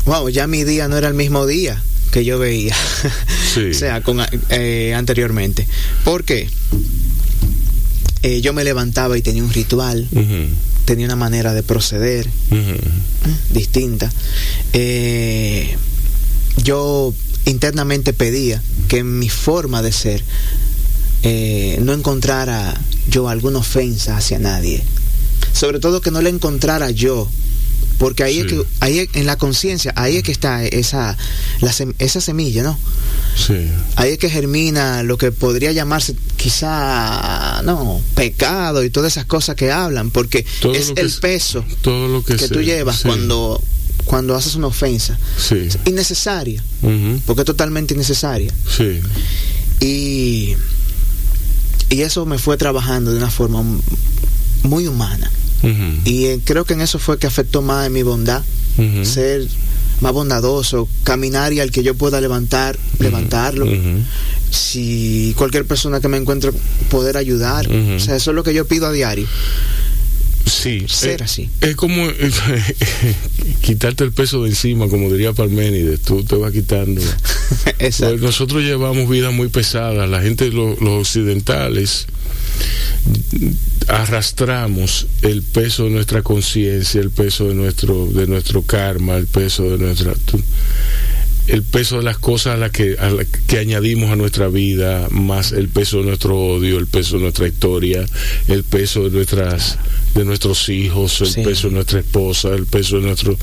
Wow, ya mi día no era el mismo día que yo veía. Sí. o sea, con, eh, anteriormente. ¿Por qué? Eh, yo me levantaba y tenía un ritual, tenía una manera de proceder. ¿eh? distinta. Eh, yo internamente pedía que en mi forma de ser eh, no encontrara yo alguna ofensa hacia nadie. Sobre todo que no la encontrara yo. Porque ahí es que, ahí es- en la conciencia, ahí es que está esa, la sem- esa semilla, ¿no? Sí. Ahí es que germina lo que podría llamarse quizá, no, pecado y todas esas cosas que hablan, porque Todo es que el es- peso todo lo que, que tú llevas sí, cuando, cuando haces una ofensa. sí Innecesaria, porque es totalmente innecesaria. sí Y, y eso me fue trabajando de una forma muy humana. Y eh, creo que en eso fue que afectó más en mi bondad, ser más bondadoso, caminar y al que yo pueda levantar, levantarlo. Si cualquier persona que me encuentre poder ayudar. O sea, eso es lo que yo pido a diario. sí Ser eh, así. es como eh, quitarte el peso de encima como diría Parménides tú te vas quitando Pues nosotros llevamos vidas muy pesadas la gente lo- los occidentales arrastramos el peso de nuestra conciencia el peso de nuestro de nuestro karma el peso de nuestra el peso de las cosas a las que, a la que añadimos a nuestra vida, más el peso de nuestro odio, el peso de nuestra historia, el peso de nuestras de nuestros hijos, el Sí. peso de nuestra esposa, el peso de nuestro...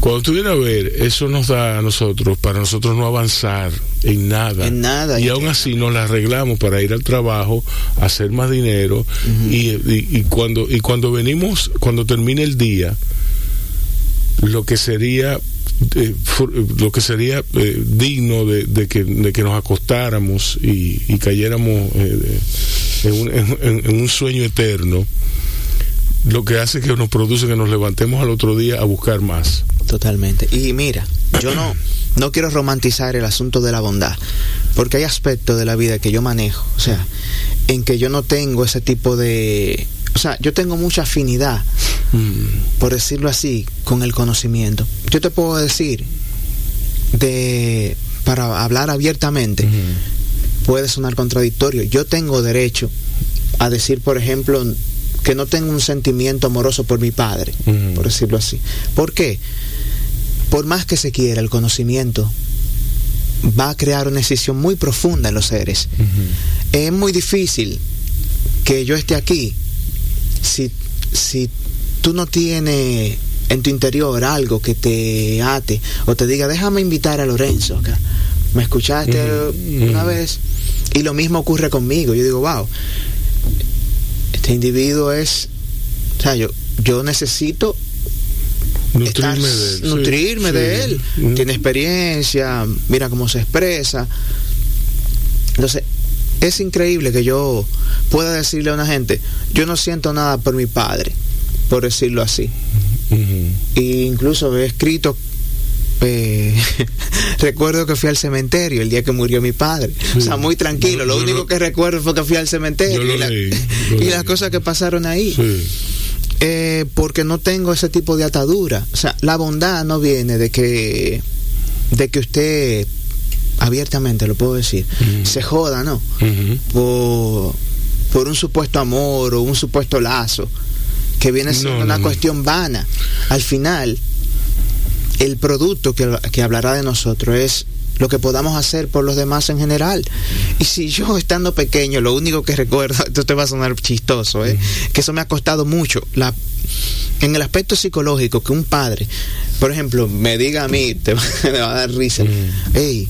Cuando tú vienes a ver, eso nos da a nosotros, para nosotros no avanzar en nada. En nada. Y aún así nos la arreglamos para ir al trabajo, hacer más dinero, y, y- y cuando, y cuando venimos, cuando termine el día, lo que sería eh, fu- lo que sería eh, digno de, que, de que nos acostáramos y, y cayéramos eh, en, un, en un sueño eterno, lo que hace que nos produce que nos levantemos al otro día a buscar más. Totalmente. Y mira, yo no, no quiero romantizar el asunto de la bondad, porque hay aspectos de la vida que yo manejo, o sea, en que yo no tengo ese tipo de... O sea, yo tengo mucha afinidad, por decirlo así, con el conocimiento. Yo te puedo decir, de para hablar abiertamente, puede sonar contradictorio. Yo tengo derecho a decir, por ejemplo, que no tengo un sentimiento amoroso por mi padre, por decirlo así. ¿Por qué? Por más que se quiera, el conocimiento va a crear una decisión muy profunda en los seres. Es muy difícil que yo esté aquí si, si tú no tienes en tu interior algo que te ate o te diga, déjame invitar a Lorenzo acá ¿Me escuchaste una vez? Y lo mismo ocurre conmigo. Yo digo, wow, este individuo es, o sea, yo, yo necesito Nutrirme estar- de él. sí, nutrirme sí. de él. Mm. Tiene experiencia, mira cómo se expresa. Entonces, es increíble que yo pueda decirle a una gente, yo no siento nada por mi padre, por decirlo así. E incluso he escrito, eh, recuerdo que fui al cementerio el día que murió mi padre. O sea, muy tranquilo. Yo- lo yo único lo- que recuerdo fue que fui al cementerio y, la- leí, y las cosas que pasaron ahí. Sí. Eh, porque no tengo ese tipo de atadura. O sea, la bondad no viene de que, de que usted, abiertamente lo puedo decir, se joda, ¿no? Por, por un supuesto amor o un supuesto lazo, que viene siendo No, una no, no. cuestión vana. Al final, el producto que, que hablará de nosotros es lo que podamos hacer por los demás en general. Y si yo estando pequeño, lo único que recuerdo, esto te va a sonar chistoso, ¿eh? que eso me ha costado mucho. La, en el aspecto psicológico, que un padre, por ejemplo, me diga a mí, te va, me va a dar risa, Mm. hey,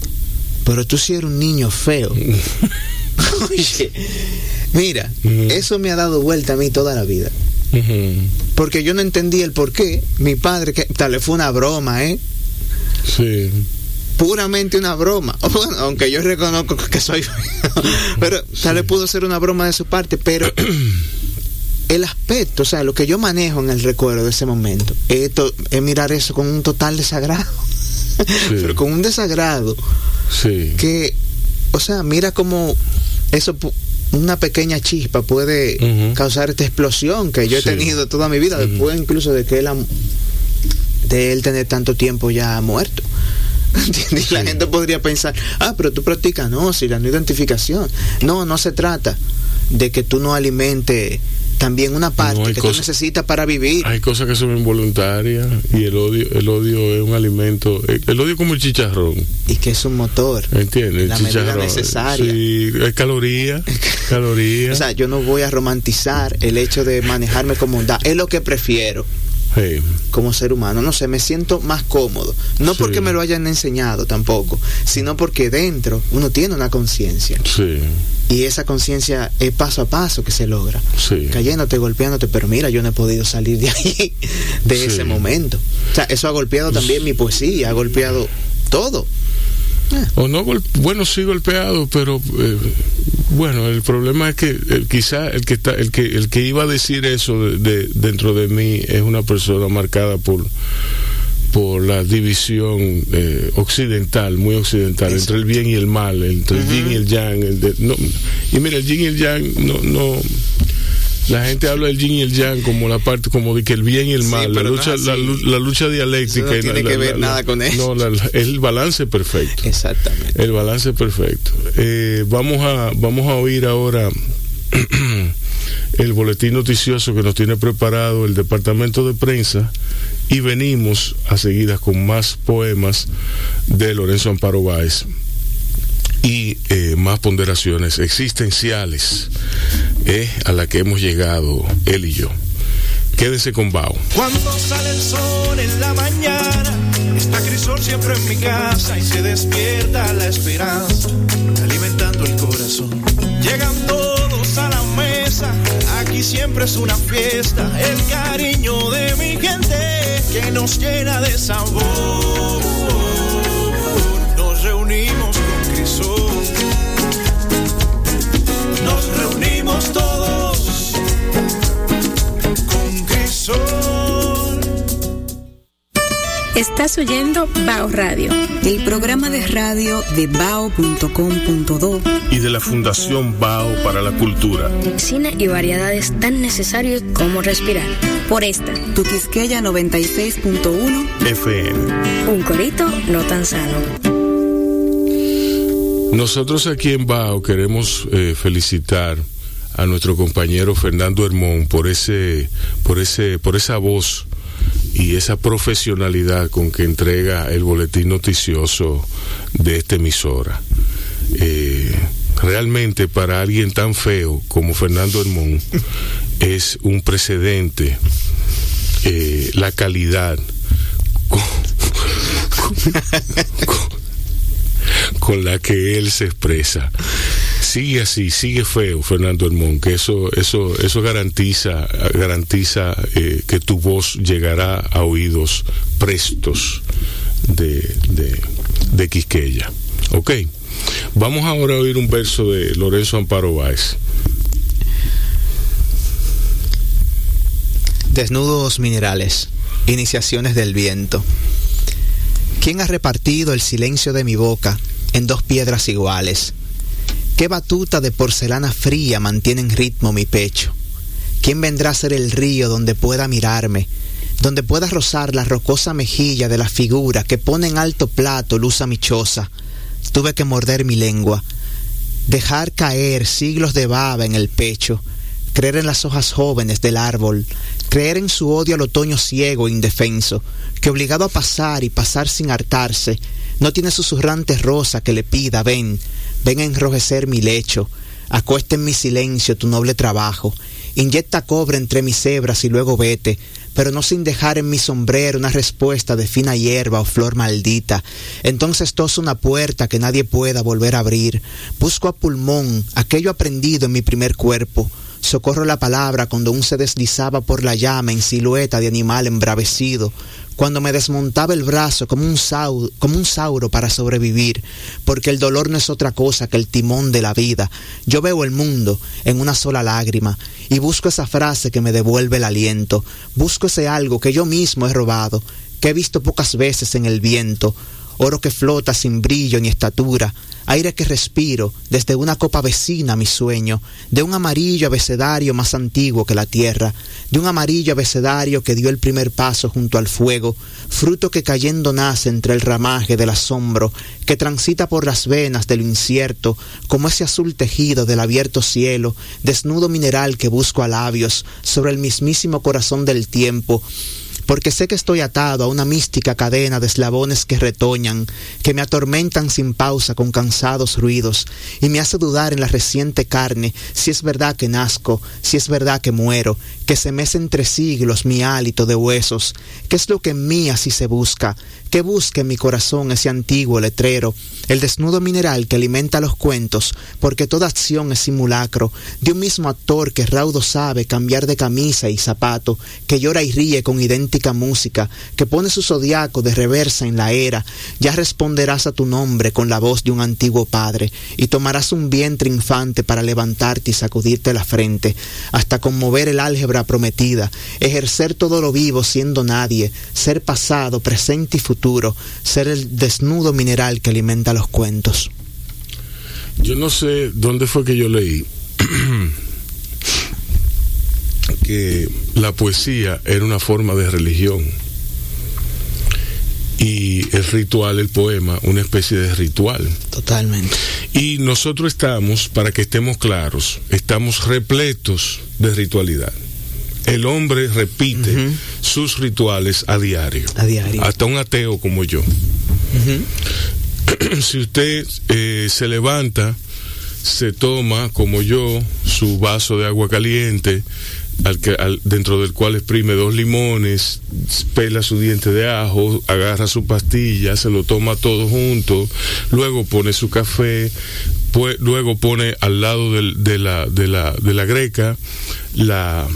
pero tú sí eres un niño feo. Oye, mira, eso me ha dado vuelta a mí toda la vida. Porque yo no entendí el por qué. Mi padre, que tal vez fue una broma, ¿eh? Sí. Puramente una broma. Bueno, aunque yo reconozco que soy feo. Pero tal vez pudo ser una broma de su parte. Pero el aspecto, o sea, lo que yo manejo en el recuerdo de ese momento, es, to- es mirar eso con un total desagrado. Pero con un desagrado Sí. que, o sea, mira cómo eso, una pequeña chispa puede causar esta explosión que yo he Sí. tenido toda mi vida, después incluso de que él, ha- de él tener tanto tiempo ya muerto. ¿Entiendes? Y La gente podría pensar, ah, pero tú practicas, no, si la no identificación. No, no se trata de que tú no alimentes también una parte hay que cosas- tú necesitas para vivir. Hay cosas que son involuntarias y el odio, el odio es un alimento, el, el odio como el chicharrón, y que es un motor. ¿entiendes? La medida necesaria. Sí, hay calorías, calorías. O sea, yo no voy a romantizar el hecho de manejarme como bondad. Es lo que prefiero Sí. como ser humano. No sé, me siento más cómodo. No Sí. porque me lo hayan enseñado tampoco, sino porque dentro uno tiene una conciencia. Sí, Y esa conciencia es paso a paso que se logra. sí. Cayéndote, golpeándote, pero mira, yo no he podido salir de ahí, de Sí. ese momento. O sea, eso ha golpeado también mi poesía, ha golpeado todo. O no, bueno, sí golpeado, pero eh, bueno, el problema es que eh, quizá el que está, el que el que iba a decir eso de, de- dentro de mí es una persona marcada por por la división eh, occidental, muy occidental, entre el bien y el mal, entre el yin y el yang. el de- no, y mira, el yin y el yang no, no la gente habla del yin y el yang como la parte como de que el bien y el Sí, mal, la no lucha, la, lucha dialéctica. Eso no tiene la- que ver nada con eso. No, es el balance perfecto. Exactamente. El balance perfecto. Eh, vamos a vamos a oír ahora el boletín noticioso que nos tiene preparado el departamento de prensa y venimos a seguidas con más poemas de Lorenzo Amparo Báez y eh, más ponderaciones existenciales eh, a la que hemos llegado él y yo. Quédense con Bao. Cuando sale el sol en la mañana, está Crisol siempre en mi casa y se despierta la esperanza, alimentando el corazón. Llegan todos a la mesa, aquí siempre es una fiesta, el cariño de mi gente que nos llena de sabor. Estás oyendo Bao Radio, el programa de radio de bao.com.do Y de la Fundación Bao para la Cultura. Cine y variedades tan necesarios como respirar. Por esta, Tu Quisqueya 96.1 FM. un corito no tan sano. Nosotros aquí en Bao queremos eh, felicitar a nuestro compañero Fernando Hermón por ese, por ese, por esa voz y esa profesionalidad con que entrega el boletín noticioso de esta emisora. Eh, realmente para alguien tan feo como Fernando Hermón es un precedente eh, la calidad con- la que él se expresa. Sigue así, sigue feo, Fernando Hermón, que eso, eso, eso garantiza, garantiza eh, que tu voz llegará a oídos prestos de, de, de Quisqueya. Ok. Vamos ahora a oír un verso de Lorenzo Amparo Báez. Desnudos minerales, iniciaciones del viento. ¿Quién ha repartido el silencio de mi boca en dos piedras iguales? ¿Qué batuta de porcelana fría mantiene en ritmo mi pecho? ¿Quién vendrá a ser el río donde pueda mirarme, donde pueda rozar la rocosa mejilla de la figura que pone en alto plato luz amichosa? Tuve que morder mi lengua, dejar caer siglos de baba en el pecho, creer en las hojas jóvenes del árbol, creer en su odio al otoño ciego e indefenso, que obligado a pasar y pasar sin hartarse, no tiene susurrante rosa que le pida, ven, ven a enrojecer mi lecho, acuesta en mi silencio tu noble trabajo, inyecta cobre entre mis hebras y luego vete, pero no sin dejar en mi sombrero una respuesta de fina hierba o flor maldita. Entonces toso una puerta que nadie pueda volver a abrir. Busco a pulmón aquello aprendido en mi primer cuerpo. Socorro la palabra cuando aún se deslizaba por la llama en silueta de animal embravecido cuando me desmontaba el brazo como un, sauro, como un sauro para sobrevivir, porque el dolor no es otra cosa que el timón de la vida. Yo veo el mundo en una sola lágrima y busco esa frase que me devuelve el aliento, busco ese algo que yo mismo he robado, que he visto pocas veces en el viento, oro que flota sin brillo ni estatura, aire que respiro desde una copa vecina mi sueño, de un amarillo abecedario más antiguo que la tierra, de un amarillo abecedario que dio el primer paso junto al fuego, fruto que cayendo nace entre el ramaje del asombro, que transita por las venas de lo incierto, como ese azul tejido del abierto cielo, desnudo mineral que busco a labios, sobre el mismísimo corazón del tiempo, porque sé que estoy atado a una mística cadena de eslabones que retoñan, que me atormentan sin pausa con cansados ruidos, y me hace dudar en la reciente carne si es verdad que nazco, si es verdad que muero, que se mece entre siglos mi hálito de huesos, qué es lo que en mí así se busca, que busque en mi corazón ese antiguo letrero, el desnudo mineral que alimenta los cuentos, porque toda acción es simulacro, de un mismo actor que raudo sabe cambiar de camisa y zapato, que llora y ríe con idéntica música, que pone su zodiaco de reversa en la era, ya responderás a tu nombre con la voz de un antiguo padre, y tomarás un vientre infante para levantarte y sacudirte la frente, hasta conmover el álgebra prometida, ejercer todo lo vivo siendo nadie, ser pasado, presente y futuro, ser el desnudo mineral que alimenta los cuentos. Yo no sé dónde fue que yo leí que la poesía era una forma de religión y el ritual, el poema, una especie de ritual. Totalmente. Y nosotros estamos, para que estemos claros, estamos repletos de ritualidad. El hombre repite uh -huh. sus rituales a diario. A diario. Hasta un ateo como yo. Uh -huh. si usted eh, se levanta, se toma, como yo, su vaso de agua caliente, al que, al, dentro del cual exprime dos limones, pela su diente de ajo, agarra su pastilla, se lo toma todo junto, luego pone su café, pues, luego pone al lado del, de, la, de, la, de la greca la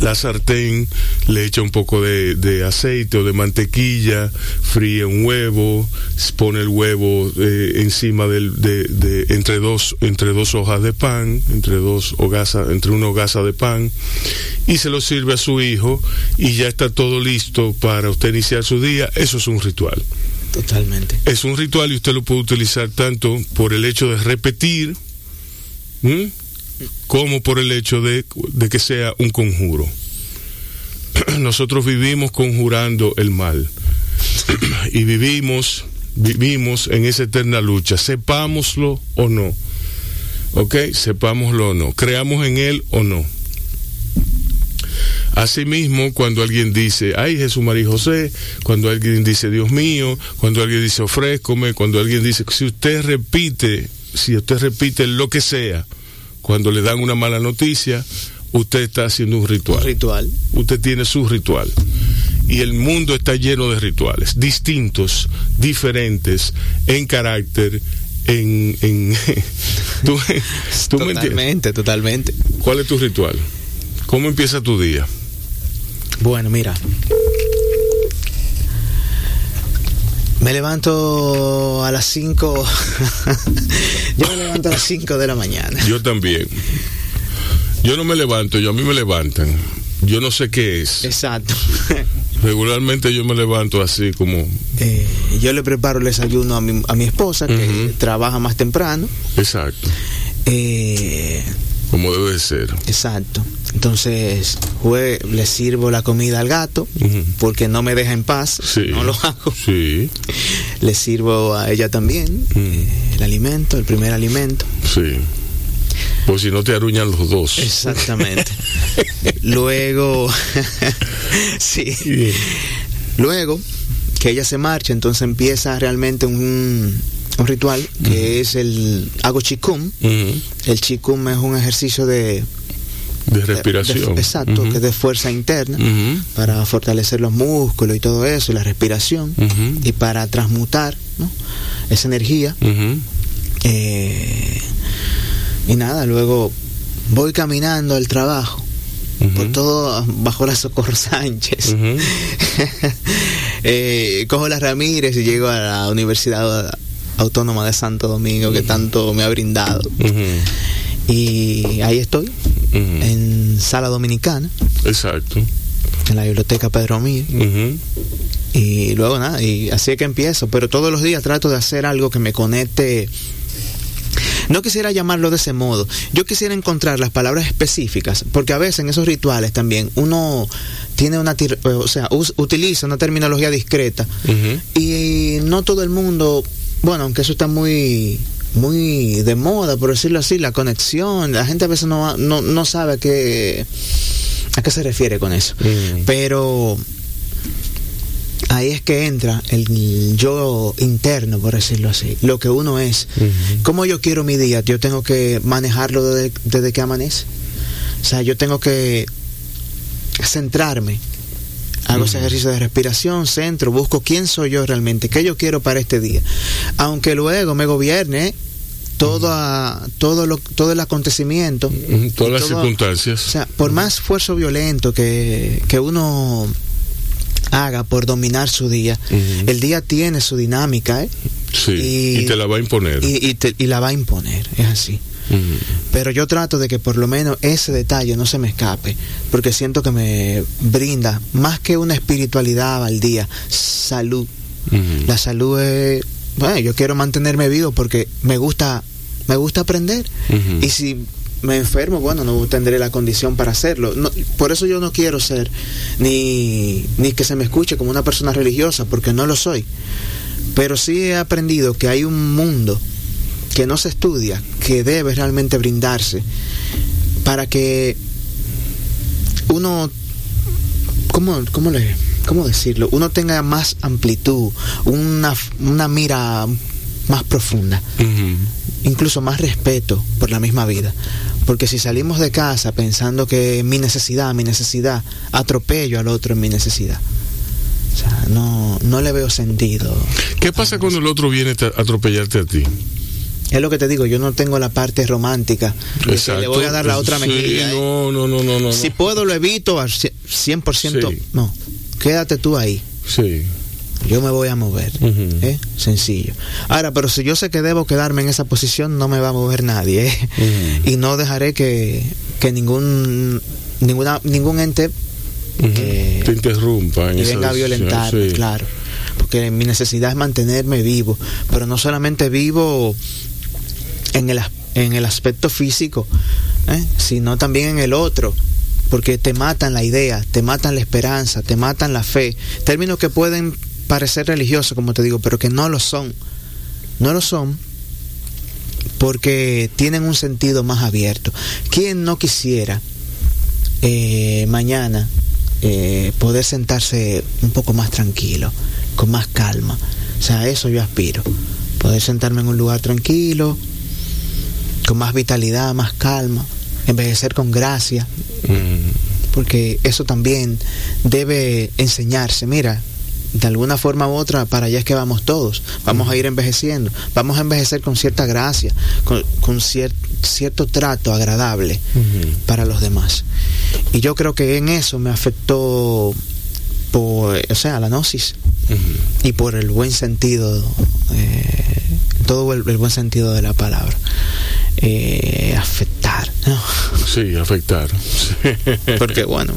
la sartén, le echa un poco de, de, aceite o de mantequilla, fríe un huevo, pone el huevo eh, encima del, de, de, entre dos, entre dos hojas de pan, entre dos hogazas, entre una hogaza de pan, y se lo sirve a su hijo y ya está todo listo para usted iniciar su día. Eso es un ritual. Totalmente. Es un ritual y usted lo puede utilizar tanto por el hecho de repetir. Como por el hecho de, que sea un conjuro. Nosotros vivimos conjurando el mal y vivimos, vivimos en esa eterna lucha, sepámoslo o no. ¿Ok? Sepámoslo o no. Creamos en él o no. Asimismo, cuando alguien dice, ay Jesús María José, cuando alguien dice, Dios mío, cuando alguien dice, ofrézcome, cuando alguien dice, si usted repite, si usted repite lo que sea, cuando le dan una mala noticia, usted está haciendo un ritual. Un ritual. Usted tiene su ritual. y el mundo está lleno de rituales, distintos, diferentes, en carácter, en... en ¿tú, tú totalmente, totalmente. ¿Cuál es tu ritual? ¿Cómo empieza tu día? Bueno, mira. Me levanto a las 5. yo me levanto a las 5 de la mañana. Yo también. Yo no me levanto, yo a mí me levantan. Yo no sé qué es. Exacto. Regularmente yo me levanto así como... Eh, yo le preparo el desayuno a mi, a mi esposa, que trabaja más temprano. Exacto. Eh, como debe de ser. Exacto. Entonces, le sirvo la comida al gato, porque no me deja en paz, no lo hago. Sí. Le sirvo a ella también eh, el alimento, el primer alimento. Sí. Pues si no te aruñan los dos. Exactamente. Luego, sí. Luego que ella se marcha, entonces empieza realmente un, un ritual que es el hago chikung. El chikung es un ejercicio de de respiración. exacto, que es de fuerza interna para fortalecer los músculos y todo eso, y la respiración, y para transmutar esa energía. Eh, y nada, luego voy caminando al trabajo. Por todo bajo la Socorro Sánchez. eh, cojo las Ramírez y llego a la Universidad Autónoma de Santo Domingo que tanto me ha brindado. Y ahí estoy, en Sala Dominicana. Exacto. En la biblioteca Pedro Mío. Y luego nada, y así es que empiezo, pero todos los días trato de hacer algo que me conecte. No quisiera llamarlo de ese modo. Yo quisiera encontrar las palabras específicas, porque a veces en esos rituales también uno tiene una, o sea, utiliza una terminología discreta y no todo el mundo, bueno, aunque eso está muy muy de moda, por decirlo así, la conexión. La gente a veces no, no, no sabe a qué, a qué se refiere con eso. Mm. Pero ahí es que entra el yo interno, por decirlo así, lo que uno es. Como yo quiero mi día? Yo tengo que manejarlo desde, desde que amanece. O sea, yo tengo que centrarme hago ese ejercicio de respiración, centro, busco quién soy yo realmente, qué yo quiero para este día. Aunque luego me gobierne todo, todo, lo, todo el acontecimiento. Todas las circunstancias. O sea, por más esfuerzo violento que, que uno haga por dominar su día, el día tiene su dinámica, ¿eh? Sí, y, te la va a imponer. Y, y, la va a imponer, es así. Pero yo trato de que por lo menos ese detalle no se me escape, porque siento que me brinda más que una espiritualidad al día, salud. La salud es bueno, yo quiero mantenerme vivo porque me gusta, me gusta aprender. Y si me enfermo, bueno, no tendré la condición para hacerlo. por eso yo no quiero ser ni, ni que se me escuche como una persona religiosa, porque no lo soy. Pero sí he aprendido que hay un mundo que no se estudia, que debe realmente brindarse para que uno, ¿cómo, cómo le ¿cómo decirlo? Uno tenga más amplitud, una, una mira más profunda, incluso más respeto por la misma vida. Porque si salimos de casa pensando que mi necesidad, mi necesidad, atropello al otro en mi necesidad. O sea, no, no le veo sentido. ¿Qué pasa cuando el otro viene a atropellarte a ti? Es lo que te digo, yo no tengo la parte romántica. le voy a dar la otra mejilla. ¿eh? no, no, no, no, no, Si puedo, lo evito al 100%. No quédate tú ahí. Sí. Yo me voy a mover. ¿eh? Sencillo. Ahora, pero si yo sé que debo quedarme en esa posición, no me va a mover nadie. ¿eh? Y no dejaré que, que ningún, ninguna, ningún ente te interrumpa. y venga a violentarme, claro. Porque mi necesidad es mantenerme vivo. Pero no solamente vivo en el, en el aspecto físico, ¿eh? sino también en el otro porque te matan la idea, te matan la esperanza, te matan la fe. Términos que pueden parecer religiosos, como te digo, pero que no lo son. No lo son porque tienen un sentido más abierto. ¿Quién no quisiera eh, mañana eh, poder sentarse un poco más tranquilo, con más calma? O sea, a eso yo aspiro. Poder sentarme en un lugar tranquilo, con más vitalidad, más calma envejecer con gracia. porque eso también debe enseñarse. Mira, de alguna forma u otra, para allá es que vamos todos. Vamos a ir envejeciendo. Vamos a envejecer con cierta gracia, con, cierto trato agradable para los demás. Y yo creo que en eso me afectó, por, o sea, la gnosis. Y por el buen sentido, eh, todo el, buen sentido de la palabra. Eh, afectar. Sí, afectar. Porque bueno,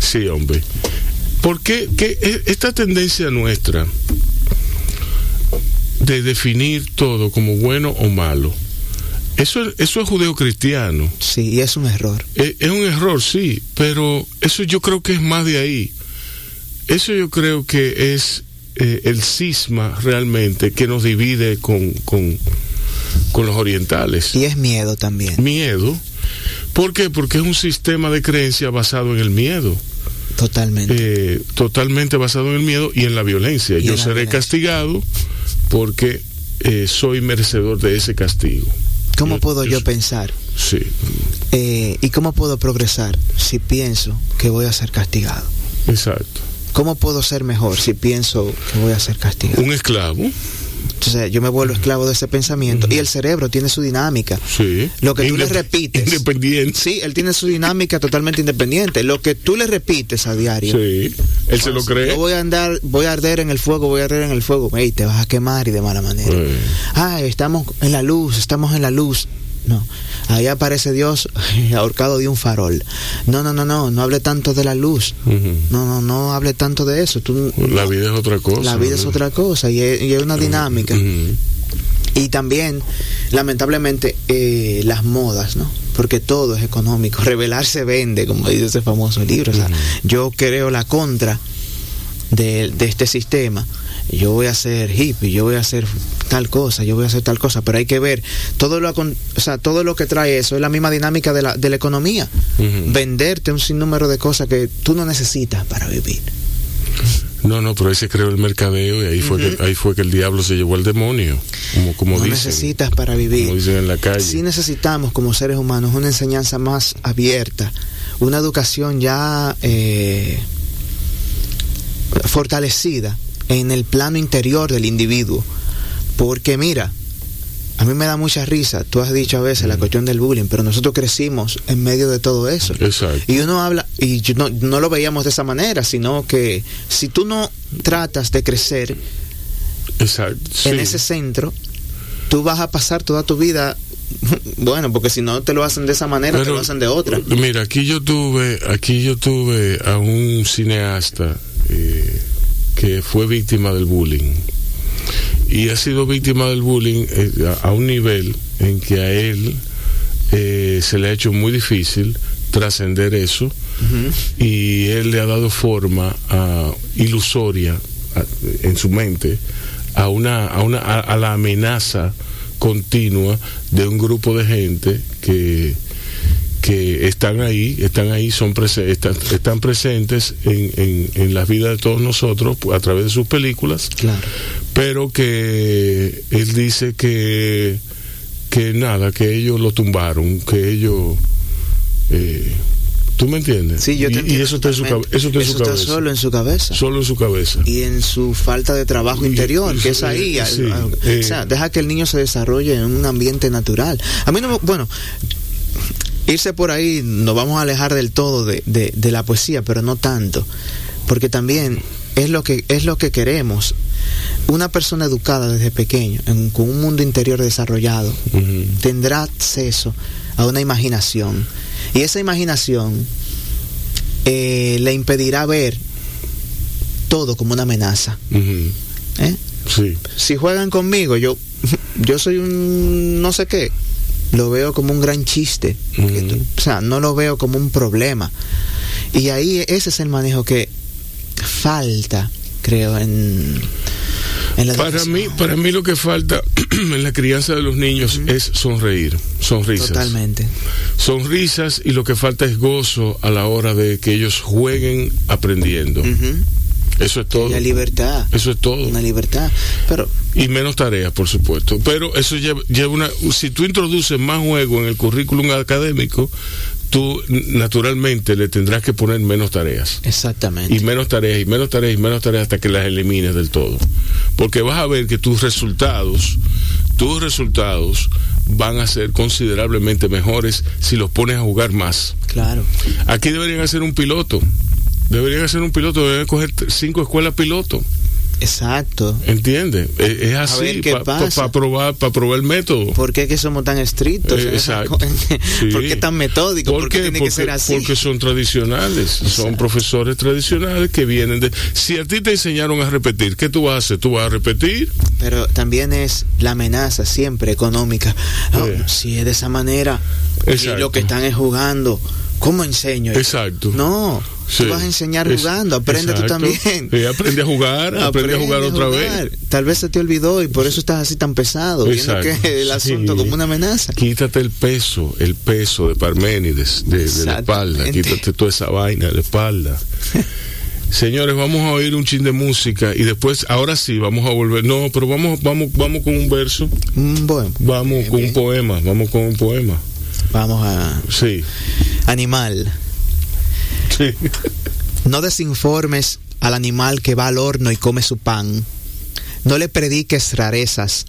sí hombre. Porque qué e, esta tendencia nuestra de definir todo como bueno o malo, eso, eso es judeo-cristiano. Sí, es un error. Es, es, un error, sí, pero eso yo creo que es más de ahí. Eso yo creo que es eh, el cisma realmente que nos divide con, con, con los orientales. Y es miedo también. Miedo. ¿Por qué? Porque es un sistema de creencia basado en el miedo. Totalmente. Eh, totalmente basado en el miedo y en la violencia. Yo seré castigado porque eh, soy merecedor de ese castigo. ¿Cómo puedo yo, pensar? Sí. Eh, ¿Y cómo puedo progresar si pienso que voy a ser castigado? Exacto. ¿Cómo puedo ser mejor si pienso que voy a ser castigado? Un esclavo entonces yo me vuelvo esclavo de ese pensamiento. Y el cerebro tiene su dinámica. Sí. Lo que tú le repites. Independiente. Sí, él tiene su dinámica totalmente independiente. Lo que tú le repites a diario. Sí. Él se lo cree. Yo voy a andar, voy a arder en el fuego, voy a arder en el fuego. Ey, te vas a quemar y de mala manera. Ay, estamos en la luz, estamos en la luz. No, ahí aparece Dios ahorcado de un farol. No, no, no, no, no hable tanto de la luz. No, no, no hable tanto de eso. Tú, la vida es otra cosa. La vida es otra cosa y es, una dinámica. Y también, lamentablemente, eh, las modas, ¿no? Porque todo es económico. Revelar se vende, como dice ese famoso libro. O sea, yo creo la contra de, de este sistema yo voy a ser hippie, yo voy a hacer tal cosa, yo voy a hacer tal cosa, pero hay que ver, todo lo, o sea, todo lo que trae eso es la misma dinámica de la, de la economía, venderte un sinnúmero de cosas que tú no necesitas para vivir. No, no, pero ahí se creó el mercadeo y ahí fue, que, ahí fue que el diablo se llevó al demonio, como, como no dicen. necesitas para vivir. Como dicen en la calle. Sí necesitamos como seres humanos una enseñanza más abierta, una educación ya eh, fortalecida en el plano interior del individuo. Porque mira, a mí me da mucha risa, tú has dicho a veces la cuestión del bullying, pero nosotros crecimos en medio de todo eso. Exacto. Y uno habla, y no, no lo veíamos de esa manera, sino que si tú no tratas de crecer en ese centro, tú vas a pasar toda tu vida bueno, porque si no te lo hacen de esa manera, te lo hacen de otra. Mira, aquí yo tuve, aquí yo tuve a un cineasta eh, que fue víctima del bullying. Y ha sido víctima del bullying eh, a un nivel en que a él eh, se le ha hecho muy difícil trascender eso y él le ha dado forma ilusoria en su mente a una, a, una a la amenaza continua de un grupo de gente que que están ahí, están ahí, son están, están, presentes en, en, en la vida de todos nosotros a través de sus películas, claro. pero que él dice que, que nada, que ellos lo tumbaron, que ellos... Eh, ¿Tú me entiendes? Sí, yo te y, y, eso está, en su, eso está, en su cabeza. solo en su cabeza. Solo en su cabeza. Y en su falta de trabajo interior, que es ahí. Sí, o sea, deja que el niño se desarrolle en un ambiente natural. A mí no, bueno, irse por ahí nos vamos a alejar del todo de, de, la poesía, pero no tanto, porque también es lo que, es lo que queremos. Una persona educada desde pequeño, con un mundo interior desarrollado, tendrá acceso a una imaginación. Y esa imaginación eh, le impedirá ver todo como una amenaza. ¿Eh? Si juegan conmigo, yo, yo soy un no sé qué lo veo como un gran chiste. o sea, no lo veo como un problema. Y ahí ese es el manejo que falta, creo, en, la para mí, para mí lo que falta en la crianza de los niños es sonreír, sonrisas. Totalmente. Sonrisas y lo que falta es gozo a la hora de que ellos jueguen aprendiendo. Eso es todo. La libertad. Eso es todo. Una libertad. Pero y menos tareas, por supuesto. Pero eso lleva, una. Si tú introduces más juego en el currículum académico, tú naturalmente le tendrás que poner menos tareas. Exactamente. Y menos tareas, y menos tareas, y menos tareas hasta que las elimines del todo. Porque vas a ver que tus resultados, tus resultados van a ser considerablemente mejores si los pones a jugar más. Claro. Aquí deberían hacer un piloto. Deberían hacer un piloto, deberían coger cinco escuelas piloto. Exacto. ¿Entiendes? Es, es así, para pasa. probar, para probar el método. ¿Por qué es que somos tan estrictos? Eh, exacto. Sí. ¿Por qué tan metódicos? ¿Por, qué tiene porque, que ser así? porque son tradicionales, son profesores tradicionales que vienen de... Si a ti te enseñaron a repetir, ¿qué tú vas a hacer? ¿Tú vas a repetir? Pero también es la amenaza siempre económica. Sí. Si es de esa manera, y lo que están es jugando, ¿cómo enseño? Exacto. No, Sí. tú vas a enseñar Es- jugando, aprende tú exacto. también. Sí, aprende a jugar, aprende, a jugar otra vez. Tal vez se te olvidó y por eso estás así tan pesado, viendo Exacto. que el asunto Sí. como una amenaza. Quítate el peso, el peso de Parménides, de, de la espalda. Quítate toda esa vaina de la espalda. Señores, vamos a oír un chin de música y después, ahora sí, vamos a volver. No, pero vamos, vamos, vamos con un verso. Mm, Bueno, Vamos Bien, con bien. un poema, vamos con un poema. vamos a... Sí. Animal. No desinformes al animal que va al horno y come su pan. No le prediques rarezas.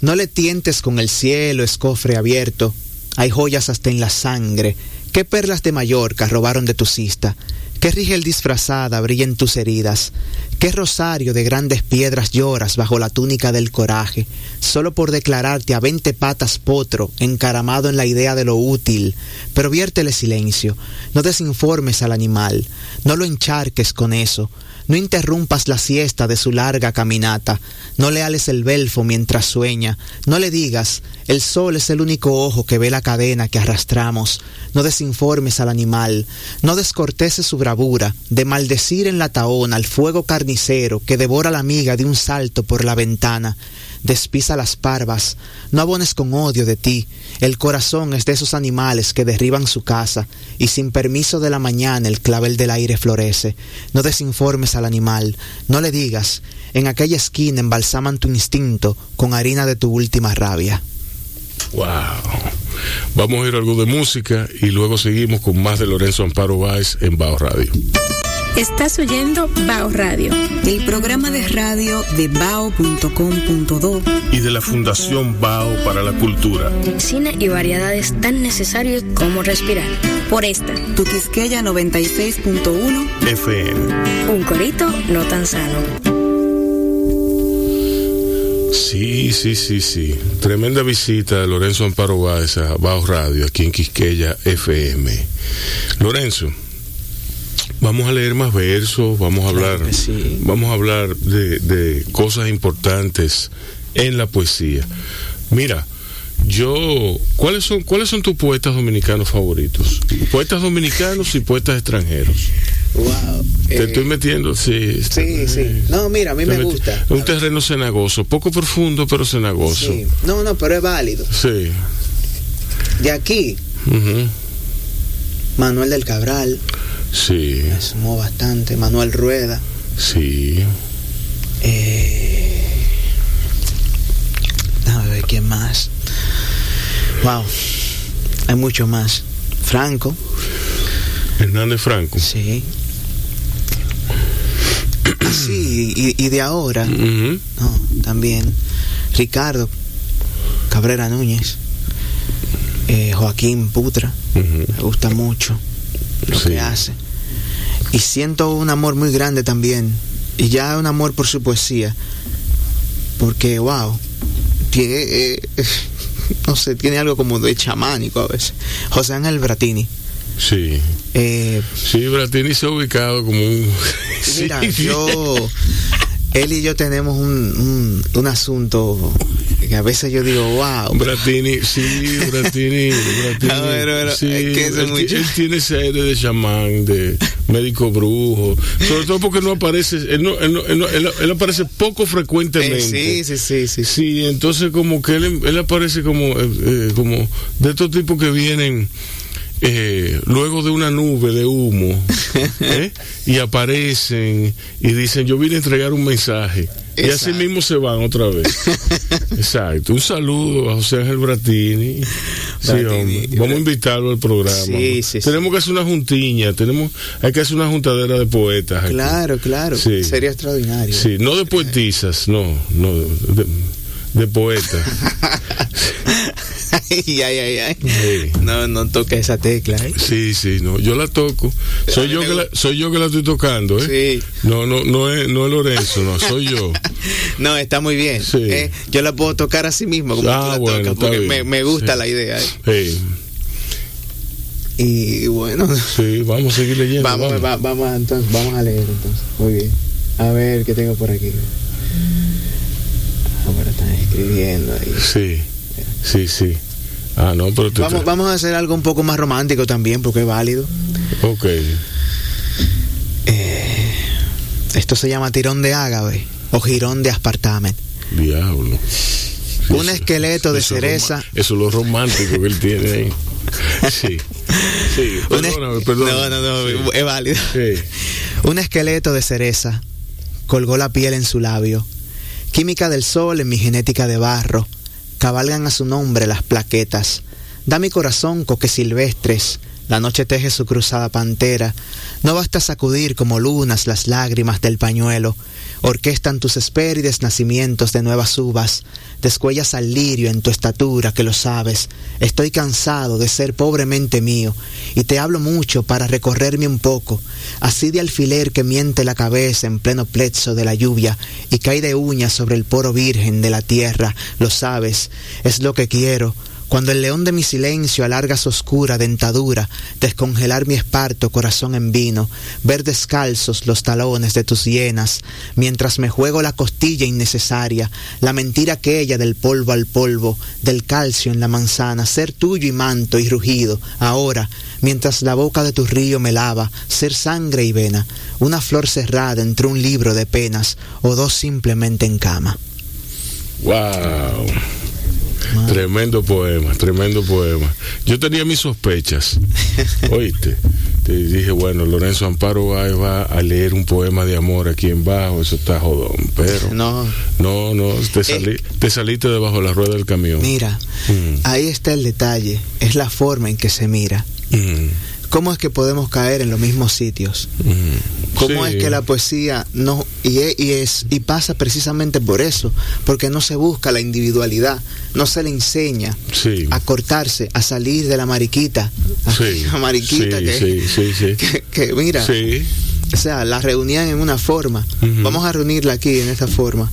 No le tientes con el cielo, escofre abierto. Hay joyas hasta en la sangre. ¿Qué perlas de Mallorca robaron de tu cista? ¿Qué rigel disfrazada brilla en tus heridas? ¿Qué rosario de grandes piedras lloras bajo la túnica del coraje, solo por declararte a veinte patas potro, encaramado en la idea de lo útil? Pero viértele silencio, no desinformes al animal, no lo encharques con eso, no interrumpas la siesta de su larga caminata, no le ales el belfo mientras sueña, no le digas, el sol es el único ojo que ve la cadena que arrastramos, no desinformes al animal, no descorteses su bravura, de maldecir en la taona al fuego carnicero que devora la miga de un salto por la ventana, despisa las parvas, no abones con odio de ti, el corazón es de esos animales que derriban su casa, y sin permiso de la mañana el clavel del aire florece. No desinformes al animal, no le digas, en aquella esquina embalsaman tu instinto con harina de tu última rabia. Wow. Vamos a oír algo de música y luego seguimos con más de Lorenzo Amparo Báez en Bao Radio. Estás oyendo Bao Radio, el programa de radio de bao.com.do Y de la Fundación Bao para la Cultura. Cine y variedades tan necesarios como respirar. Por esta, Tu Quisqueya 96.1 FM. un corito no tan sano. Sí, sí, sí, sí. Tremenda visita de Lorenzo Amparo Báez a Bao Radio, aquí en Quisqueya FM. Lorenzo, vamos a leer más versos, vamos a hablar, sí. vamos a hablar de, de cosas importantes en la poesía. Mira, yo, ¿cuáles son, cuáles son tus poetas dominicanos favoritos? Poetas dominicanos y poetas extranjeros. Wow. Te estoy metiendo, sí. sí, sí. No, mira, a mí me gusta. Un terreno cenagoso, poco profundo, pero cenagoso. Sí. No, no, pero es válido. Sí. De aquí. Manuel del Cabral, Sí, me sumó bastante. Manuel Rueda. sí. Eh, déjame ver quién más. Wow, hay mucho más. Franco, Hernández Franco. sí. Sí, y, y de ahora, no, también. Ricardo Cabrera Núñez, eh, Joaquín Putra, me gusta mucho lo Sí. que hace. Y siento un amor muy grande también. Y ya un amor por su poesía. Porque, wow, tiene, eh, no sé, tiene algo como de chamánico a veces. José Ángel Bratini. Sí. Eh, Sí, Bratini se ha ubicado como un. mira, Sí. yo, él y yo tenemos un, un, un asunto que a veces yo digo, wow. Bratini, sí, Bratini, Bratini. A ver, a ver, sí, es que ese él, muchacho- él tiene ese aire de chamán, de médico brujo. Sobre todo porque no aparece, él, no, él, no- él no- él- aparece poco frecuentemente. Eh, sí, sí, sí, sí. Sí, entonces como que él, él aparece como, eh, eh, como de estos tipos que vienen eh, luego de una nube de humo ¿eh? y aparecen y dicen yo vine a entregar un mensaje y así mismo se van otra vez. Exacto. Un saludo a José Ángel Bratini. Sí. Vamos a invitarlo al programa. Sí, sí, sí. tenemos que hacer una juntiña, tenemos, hay que hacer una juntadera de poetas. aquí. Claro, claro. Sería extraordinario. Sí, no de poetisas, no, no, de, de poetas. ay, ay, ay, ay. Sí. No, no toca esa tecla. ¿eh? Sí, sí, no, yo la toco. Soy yo que la, soy yo que la estoy tocando, ¿eh? Sí. No, no, no es, no es Lorenzo, no, soy yo. No, está muy bien. Sí. ¿eh? Yo la puedo tocar así mismo, como Ah, tú la bueno, tocas, está porque bien. me, me gusta Sí. la idea. ¿eh? Sí, Y bueno, sí, vamos a seguir leyendo. vamos, vamos. va- vamos, a- entonces, vamos a leer entonces. Muy bien. A ver qué tengo por aquí. Ahora están escribiendo ahí. Sí, sí, sí. Ah, no, pero te Vamos, vamos a hacer algo un poco más romántico también, porque es válido. Ok. Esto se llama tirón de ágave o jirón de aspartame. Diablo. Sí, Un esqueleto de Eso es cereza. roma- Eso es lo romántico que él tiene ahí. Sí. Sí, perdóname, perdóname. No, no, no, Sí. es válido. Sí. Un esqueleto de cereza colgó la piel en su labio. Química del sol en mi genética de barro. Cabalgan a su nombre las plaquetas. Da mi corazón coques silvestres. La noche teje su cruzada pantera. No basta sacudir como lunas las lágrimas del pañuelo. Orquestan tus espérides nacimientos de nuevas uvas. Descuellas al lirio en tu estatura, que lo sabes. Estoy cansado de ser pobremente mío, y te hablo mucho para recorrerme un poco, así de alfiler que miente la cabeza en pleno plexo de la lluvia, y cae de uñas sobre el poro virgen de la tierra, lo sabes, es lo que quiero. Cuando el león de mi silencio alarga su oscura dentadura, descongelar mi esparto corazón en vino, ver descalzos los talones de tus hienas, mientras me juego la costilla innecesaria, la mentira aquella del polvo al polvo, del calcio en la manzana, ser tuyo y manto y rugido, ahora, mientras la boca de tu río me lava, ser sangre y vena, una flor cerrada entre un libro de penas, o dos simplemente en cama. Wow. Tremendo poema, tremendo poema. Yo tenía mis sospechas, oíste. Te dije, bueno, Lorenzo Amparo va, va a leer un poema de amor aquí en bajo, eso está jodón, pero No, no, no, te, salí, te saliste debajo de la rueda del camión. mira, Mm. ahí está el detalle, es la forma en que se mira. Mm, ¿Cómo es que podemos caer en los mismos sitios? mm. ¿Cómo Sí. es que la poesía no y es, y es y pasa precisamente por eso, porque no se busca la individualidad, no se le enseña Sí. a cortarse, a salir de la mariquita, Sí, la mariquita que, mira, o sea, la reunían en una forma, vamos a reunirla aquí en esta forma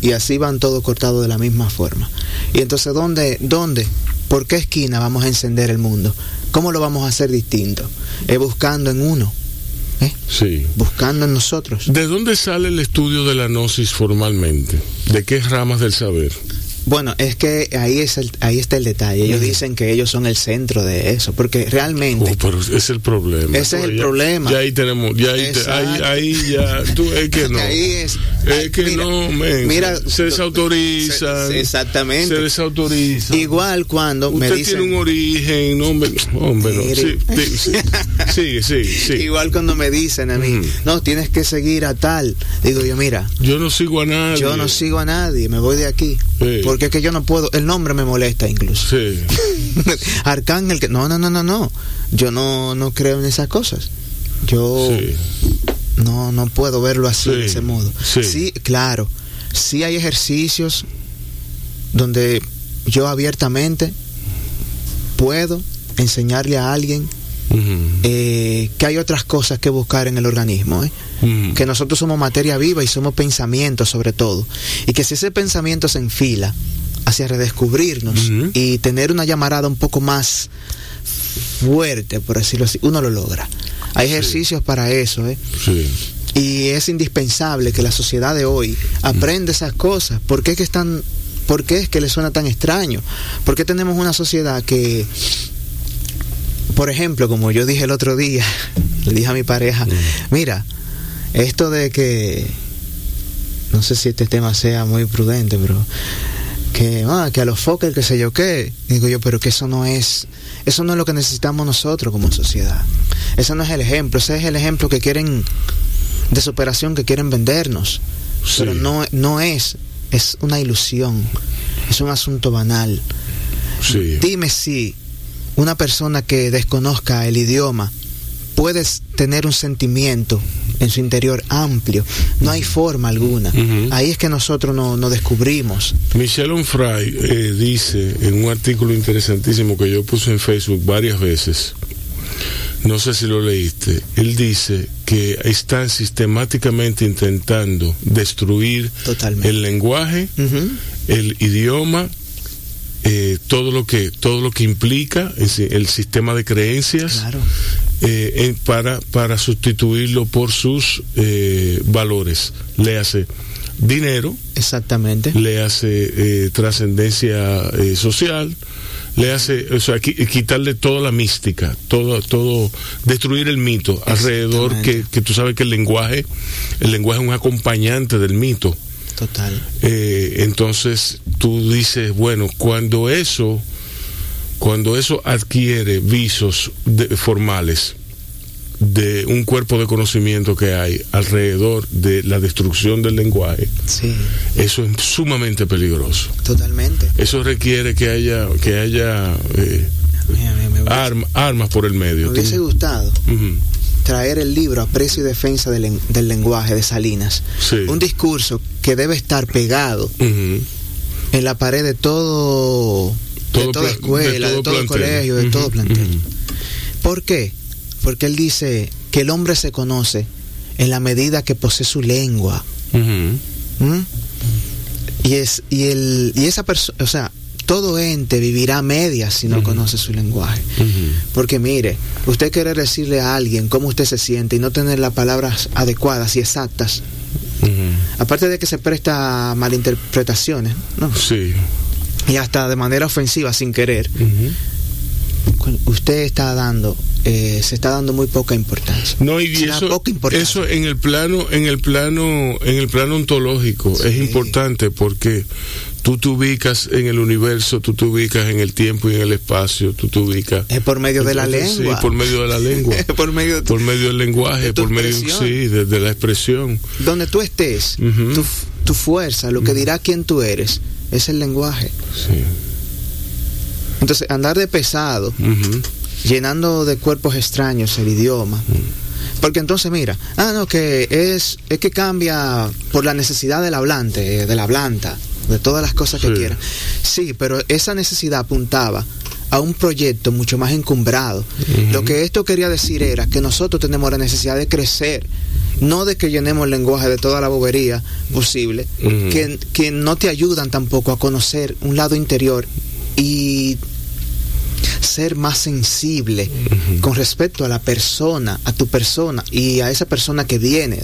y así van todos cortados de la misma forma. Y entonces, ¿dónde, dónde, por qué esquina vamos a encender el mundo? ¿Cómo lo vamos a hacer distinto? Es buscando en uno, ¿eh? Sí. buscando en nosotros. ¿De dónde sale el estudio de la gnosis formalmente? ¿De qué ramas del saber? Bueno, es que ahí, es el- ahí está el detalle. Ellos dicen que ellos son el centro de eso, porque realmente... Oh, pero es el problema. Ese es el Ya- problema. Ya ahí tenemos, ya ahí, te- ahí, ahí ya, tú, es que no. Ahí es. Es que Mira, no, men, mira, se desautorizan. se- exactamente. Se desautorizan. Igual cuando me Usted dicen... tiene un origen, no, hombre, hombre, no. Sí, sí, sí. Igual cuando me dicen a mí, Ujú. no, tienes que seguir a tal. Digo yo, mira, Yo no sigo a nadie. yo no sigo a nadie, me voy de aquí. Sí. Porque es que yo no puedo, el nombre me molesta incluso. Sí. Arcángel, que no, no, no, no, no. Yo no, no creo en esas cosas. Yo Sí. no, no puedo verlo así, Sí, de ese modo. sí. claro. Sí hay ejercicios donde yo abiertamente puedo enseñarle a alguien Eh, que hay otras cosas que buscar en el organismo, ¿eh? Que nosotros somos materia viva y somos pensamientos sobre todo, y que si ese pensamiento se enfila hacia redescubrirnos y tener una llamarada un poco más fuerte, por decirlo así, uno lo logra. Hay ejercicios para eso, ¿eh? Sí. y es indispensable que la sociedad de hoy aprenda esas cosas. ¿Por qué es que están, por qué es que le suena tan extraño? ¿Por qué tenemos una sociedad que, por ejemplo, como yo dije el otro día, le dije a mi pareja, mira, esto de que, no sé si este tema sea muy prudente, pero que, ah, que a los Fokker, que sé yo qué. Digo yo, pero que eso no es, eso no es lo que necesitamos nosotros como sociedad. Eso no es el ejemplo, ese es el ejemplo que quieren, de superación que quieren vendernos. Sí. Pero no, no es, es una ilusión, es un asunto banal. Sí. Dime si una persona que desconozca el idioma puede tener un sentimiento en su interior amplio. No hay forma alguna. Ahí es que nosotros no, no descubrimos. Michel Onfray eh, dice en un artículo interesantísimo que yo puse en Facebook varias veces, no sé si lo leíste, él dice que están sistemáticamente intentando destruir Totalmente. el lenguaje, el idioma, eh, todo lo que todo lo que implica es el sistema de creencias Claro. eh, en- para para sustituirlo por sus eh, valores. Le hace dinero, Exactamente. le hace eh, trascendencia eh, social, le hace, o sea, qui- quitarle toda la mística, todo, todo, destruir el mito alrededor que, que tú sabes que el lenguaje, el lenguaje es un acompañante del mito. Total. Eh, entonces tú dices, bueno, cuando eso, cuando eso adquiere visos de- formales de un cuerpo de conocimiento que hay alrededor de la destrucción del lenguaje, Sí, eso es sumamente peligroso. totalmente. Eso requiere que haya que haya eh, me, me arm- armas por el me medio. hubiese gustado traer el libro Aprecio y Defensa del, len- del Lenguaje de Salinas. Sí. Un discurso que debe estar pegado. En la pared de todo, Todo de toda escuela, de todo, plantel. colegio, de todo plantel. ¿Por qué? Porque él dice que el hombre se conoce en la medida que posee su lengua. ¿Mm? Y es y el y esa persona, o sea, todo ente vivirá a medias si no conoce su lenguaje. Porque mire, usted quiere decirle a alguien cómo usted se siente y no tener las palabras adecuadas y exactas, Aparte de que se presta a malinterpretaciones, ¿no? Sí. y hasta de manera ofensiva sin querer, usted está dando, eh, se está dando muy poca importancia. No, y eso, poca importancia. eso en el plano, en el plano, en el plano ontológico es importante porque tú te ubicas en el universo, tú te ubicas en el tiempo y en el espacio, tú te ubicas. Es por medio de la Entonces, lengua. Sí, por medio de la lengua. por medio de tu- por medio del lenguaje, de por medio, sí, de, de la expresión. donde tú estés, tu, tu fuerza, lo que dirá quién tú eres, es el lenguaje. Sí. Entonces, andar de pesado, llenando de cuerpos extraños el idioma. Porque entonces, mira, ah, no, que es, es que cambia por la necesidad del hablante, eh, de la hablanta, de todas las cosas que Sí. quiera. Sí, pero esa necesidad apuntaba a un proyecto mucho más encumbrado. Lo que esto quería decir era que nosotros tenemos la necesidad de crecer, no de que llenemos el lenguaje de toda la bobería posible, que, que no te ayudan tampoco a conocer un lado interior y ser más sensible con respecto a la persona, a tu persona y a esa persona que viene.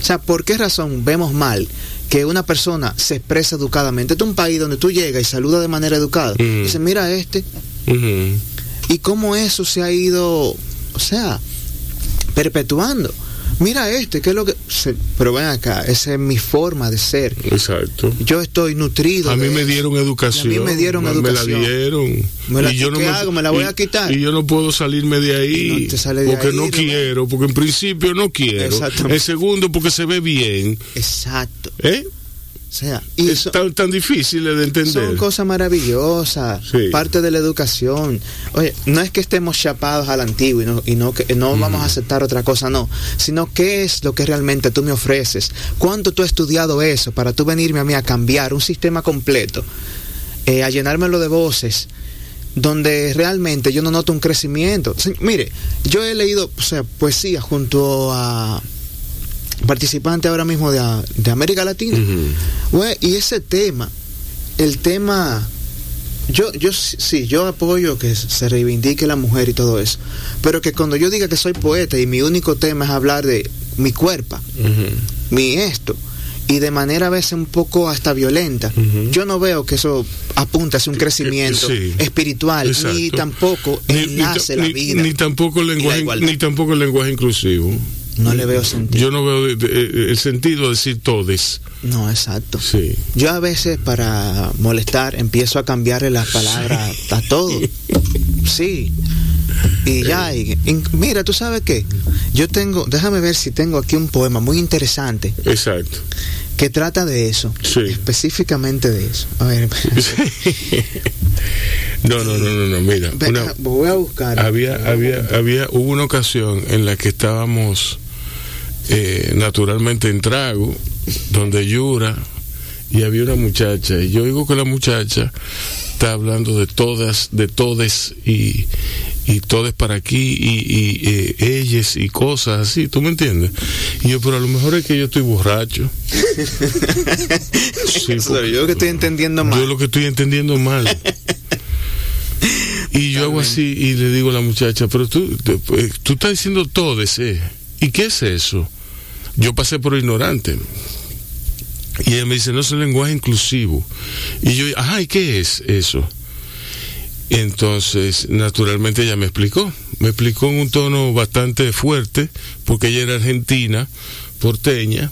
O sea, ¿por qué razón vemos mal que una persona se expresa educadamente? Este es un país donde tú llegas y saludas de manera educada. Mm. Dices, mira este, y cómo eso se ha ido, o sea, perpetuando. Mira este, ¿qué es lo que...? se- pero ven acá, esa es mi forma de ser. Exacto. Yo estoy nutrido. A mí me dieron educación. Y a mí me dieron Me educación. la dieron. Me la- y yo no ¿qué me, hago? ¿Me la voy y- a quitar? Y yo no puedo salirme de ahí. No te sale de porque ahí, no no. quiero. Porque en principio no quiero. En segundo, porque se ve bien. Exacto. ¿Eh? O sea, y es tan, tan difícil de entender. son cosas maravillosas, Sí. parte de la educación. Oye, no es que estemos chapados al antiguo y no, y no, que no vamos a aceptar otra cosa, no, sino qué es lo que realmente tú me ofreces. ¿Cuánto tú has estudiado eso para tú venirme a mí a cambiar un sistema completo, eh, a llenármelo de voces? donde realmente yo no noto un crecimiento. Mire, yo he leído o sea, poesía junto a participantes ahora mismo de, de América Latina. Y ese tema, el tema, yo, yo sí- yo apoyo que se reivindique la mujer y todo eso, pero que cuando yo diga que soy poeta y mi único tema es hablar de mi cuerpo, Ujú. mi esto, y de manera a veces un poco hasta violenta, yo no veo que eso apunte hacia un crecimiento Sí. espiritual, ni tampoco Ni- ni enlace ta- la ni- vida. Ni tampoco el lenguaje, ni tampoco el lenguaje inclusivo. No le veo sentido. Yo no veo de- el sentido de decir todes. No, exacto. Sí. Yo a veces para molestar empiezo a cambiarle las palabras a todo. Sí. Y ya, y- y mira, ¿tú sabes qué? Yo tengo, déjame ver si tengo aquí un poema muy interesante Exacto. que trata de eso. Sí. Específicamente de eso. A ver, No, no, no, no, no, mira. una- voy a buscar. había, había, había, hubo una ocasión en la que estábamos eh, naturalmente en trago, donde Yura y había una muchacha, y yo digo que la muchacha está hablando de todas, de todes y, y todes para aquí y, y eh, ellas y cosas así, ¿tú me entiendes? Y yo, pero a lo mejor es que yo estoy borracho. Sí, yo que estoy entendiendo mal. yo lo que estoy entendiendo mal. Y yo hago así y le digo a la muchacha, pero tú, eh, tú estás diciendo todo ese. ¿Y qué es eso? Yo pasé por ignorante. Y ella me dice, no es un lenguaje inclusivo. Y yo, ajá, ¿y qué es eso? Entonces, naturalmente ella me explicó. Me explicó en un tono bastante fuerte, porque ella era argentina, porteña,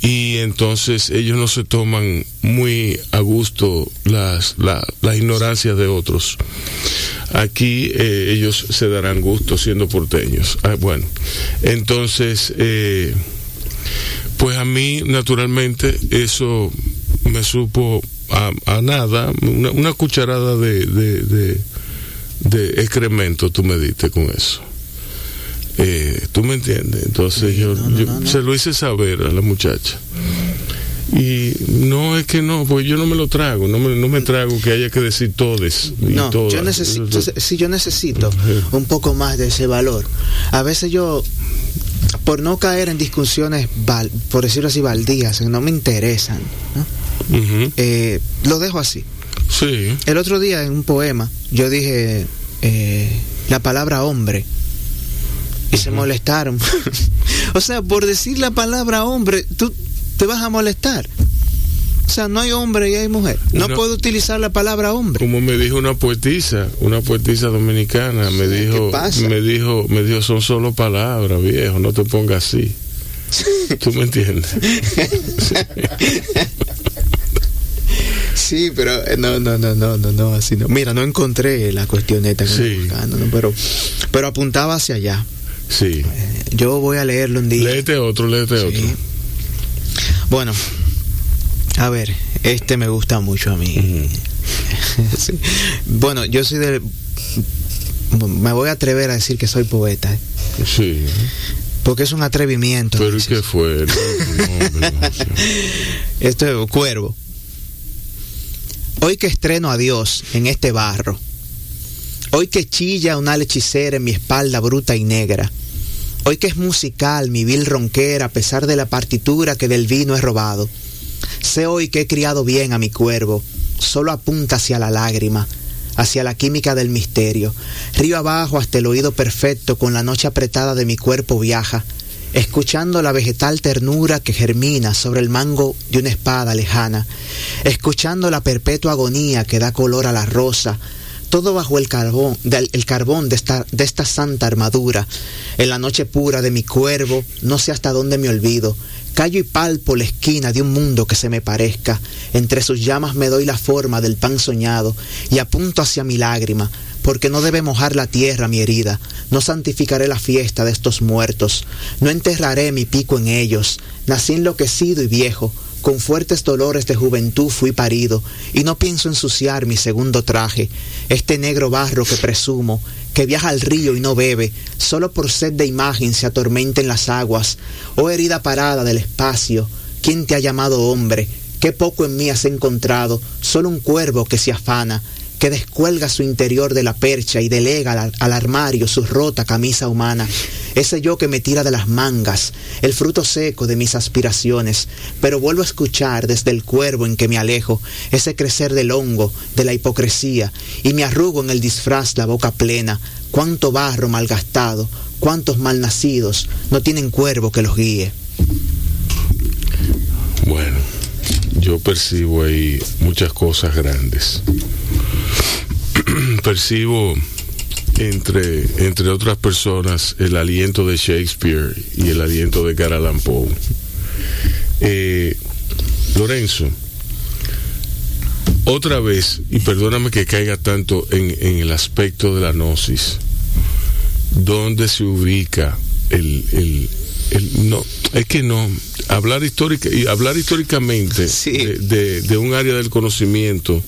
y entonces ellos no se toman muy a gusto las, la, la ignorancia de otros. Aquí eh, ellos se darán gusto siendo porteños. Ah, bueno, entonces, eh, pues a mí naturalmente eso me supo a, a nada, una, una cucharada de, de, de, de excremento tú me diste con eso. Eh, ¿Tú me entiendes? Entonces yo, no, no, yo no, no. se lo hice saber a la muchacha. Y no es que no, pues yo no me lo trago, no me, no me trago que haya que decir todes. y No, todas. yo necesito, sí, yo necesito un poco más de ese valor. A veces yo, por no caer en discusiones, val- por decirlo así, baldías, que no me interesan. Eh, lo dejo así. Sí, El otro día en un poema yo dije eh, la palabra hombre y se molestaron. o sea, por decir la palabra hombre, tú te vas a molestar. O sea, no hay hombre y hay mujer. No Una- puedo utilizar la palabra hombre. como me dijo una poetisa, una poetisa dominicana, me dijo, me dijo, me dijo, son solo palabras, viejo, no te pongas así. ¿Tú me entiendes? Sí, pero eh, no, no, no, no, no, no, así no. Mira, no encontré la cuestioneta que Sí. buscando, ¿no? pero, pero apuntaba hacia allá. Sí. Yo voy a leerlo un día. Léete otro, léete Sí. otro. Bueno, a ver, este me gusta mucho a mí. Sí. Bueno, yo soy del... Me voy a atrever a decir que soy poeta, ¿eh? Sí. porque es un atrevimiento. Pero ¿y dices. qué fue? No. Esto es Cuervo. Hoy que estreno a Dios en este barro. Hoy que chilla una hechicera en mi espalda bruta y negra. Hoy que es musical mi vil ronquera a pesar de la partitura que del vino he robado. Sé hoy que he criado bien a mi cuervo. Solo apunta hacia la lágrima, hacia la química del misterio. Río abajo hasta el oído perfecto con la noche apretada de mi cuerpo viaja escuchando la vegetal ternura que germina sobre el mango de una espada lejana, escuchando la perpetua agonía que da color a la rosa, todo bajo el carbón, el carbón de esta, de esta santa armadura. En la noche pura de mi cuervo, no sé hasta dónde me olvido, callo y palpo la esquina de un mundo que se me parezca, entre sus llamas me doy la forma del pan soñado y apunto hacia mi lágrima, porque no debe mojar la tierra mi herida, no santificaré la fiesta de estos muertos, no enterraré mi pico en ellos, nací enloquecido y viejo, con fuertes dolores de juventud fui parido, y no pienso ensuciar mi segundo traje, este negro barro que presumo, que viaja al río y no bebe, solo por sed de imagen se atormenta en las aguas, oh herida parada del espacio, ¿quién te ha llamado hombre? Qué poco en mí has encontrado, solo un cuervo que se afana, que descuelga su interior de la percha y delega al, armario su rota camisa humana. Ese yo que me tira de las mangas, el fruto seco de mis aspiraciones, pero vuelvo a escuchar desde el cuervo en que me alejo ese crecer del hongo, de la hipocresía, y me arrugo en el disfraz la boca plena. Cuánto barro malgastado, cuántos malnacidos no tienen cuervo que los guíe. Bueno, yo percibo ahí muchas cosas grandes. percibo entre, entre otras personas, el aliento de Shakespeare y el aliento de Edgar Poe. Eh, Lorenzo, otra vez, y perdóname que caiga tanto en, en el aspecto de la gnosis, ¿dónde se ubica el, el, el, no, es que no, hablar histórica y hablar históricamente de, de, un área del conocimiento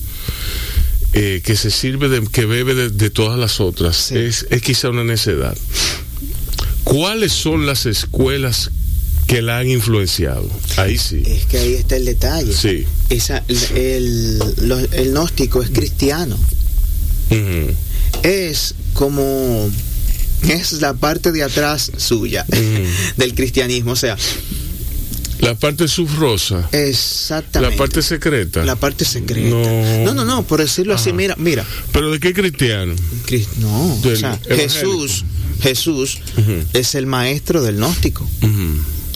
eh, que se sirve de, que bebe de, todas las otras es, es quizá una necedad. ¿Cuáles son las escuelas que la han influenciado. Ahí sí. Es que ahí está el detalle. Sí. Esa, el, el, gnóstico es cristiano. Es como es la parte de atrás suya del cristianismo, o sea, la parte subrosa. Exactamente. La parte secreta. La parte secreta. No, no, no, por decirlo así, mira, mira. ¿Pero de qué cristiano? No, o sea, Jesús, Jesús es el maestro del gnóstico.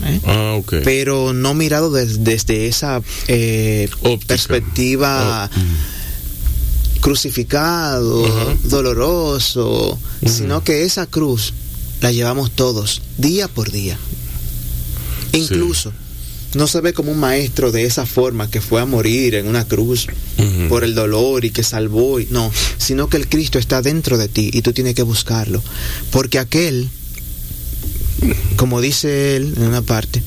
¿eh? Ah, okay. Pero no mirado desde esa eh, perspectiva. Oh, crucificado, doloroso, sino que esa cruz la llevamos todos, día por día. Incluso no se ve como un maestro de esa forma que fue a morir en una cruz por el dolor y que salvó, no, sino que el Cristo está dentro de ti y tú tienes que buscarlo. Porque aquel, como dice él en una parte,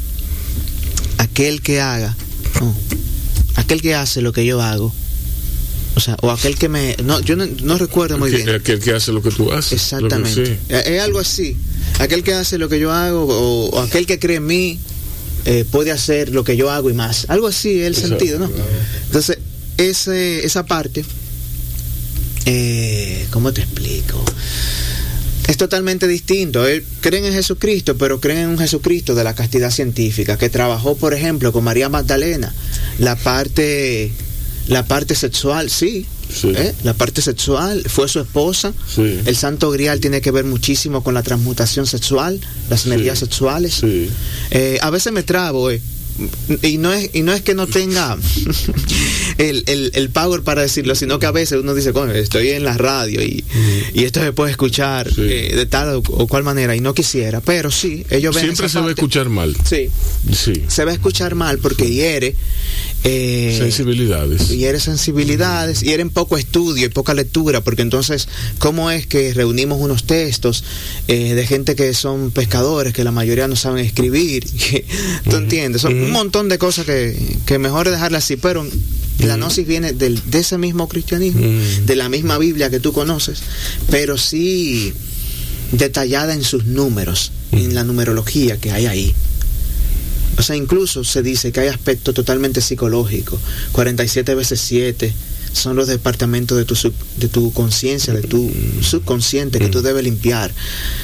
aquel que haga, aquel que hace lo que yo hago, o sea, o aquel que me... No, yo no, recuerdo muy bien. Aquel que hace lo que tú haces. Exactamente. Es algo así. Aquel que hace lo que yo hago o, aquel que cree en mí eh, puede hacer lo que yo hago y más. Algo así es el sentido, ¿no? Entonces, ese, esa parte, eh, ¿cómo te explico? es totalmente distinto. Él creen en Jesucristo, pero creen en un Jesucristo de la castidad científica, que trabajó, por ejemplo, con María Magdalena, la parte la parte sexual, sí. ¿Eh? La parte sexual fue su esposa. El santo grial tiene que ver muchísimo con la transmutación sexual, las energías sexuales. Eh, a veces me trabo, eh y no es y no es que no tenga el, el, power para decirlo sino que a veces uno dice coño estoy en la radio y, y esto se puede escuchar eh, de tal o, cual manera y no quisiera pero sí ellos ven siempre se va a escuchar mal. Sí. Sí. Se va a escuchar mal porque hiere eh, sensibilidades. hiere sensibilidades hiere en poco estudio y poca lectura porque entonces cómo es que reunimos unos textos eh, de gente que son pescadores que la mayoría no saben escribir tú entiendes son un montón de cosas que, que mejor dejarlas así, pero la gnosis viene del, de ese mismo cristianismo, de la misma Biblia que tú conoces, pero sí detallada en sus números, en la numerología que hay ahí. O sea, incluso se dice que hay aspecto totalmente psicológico, 47 veces 7, son los departamentos de tu, de tu conciencia, de tu subconsciente que tú debes limpiar.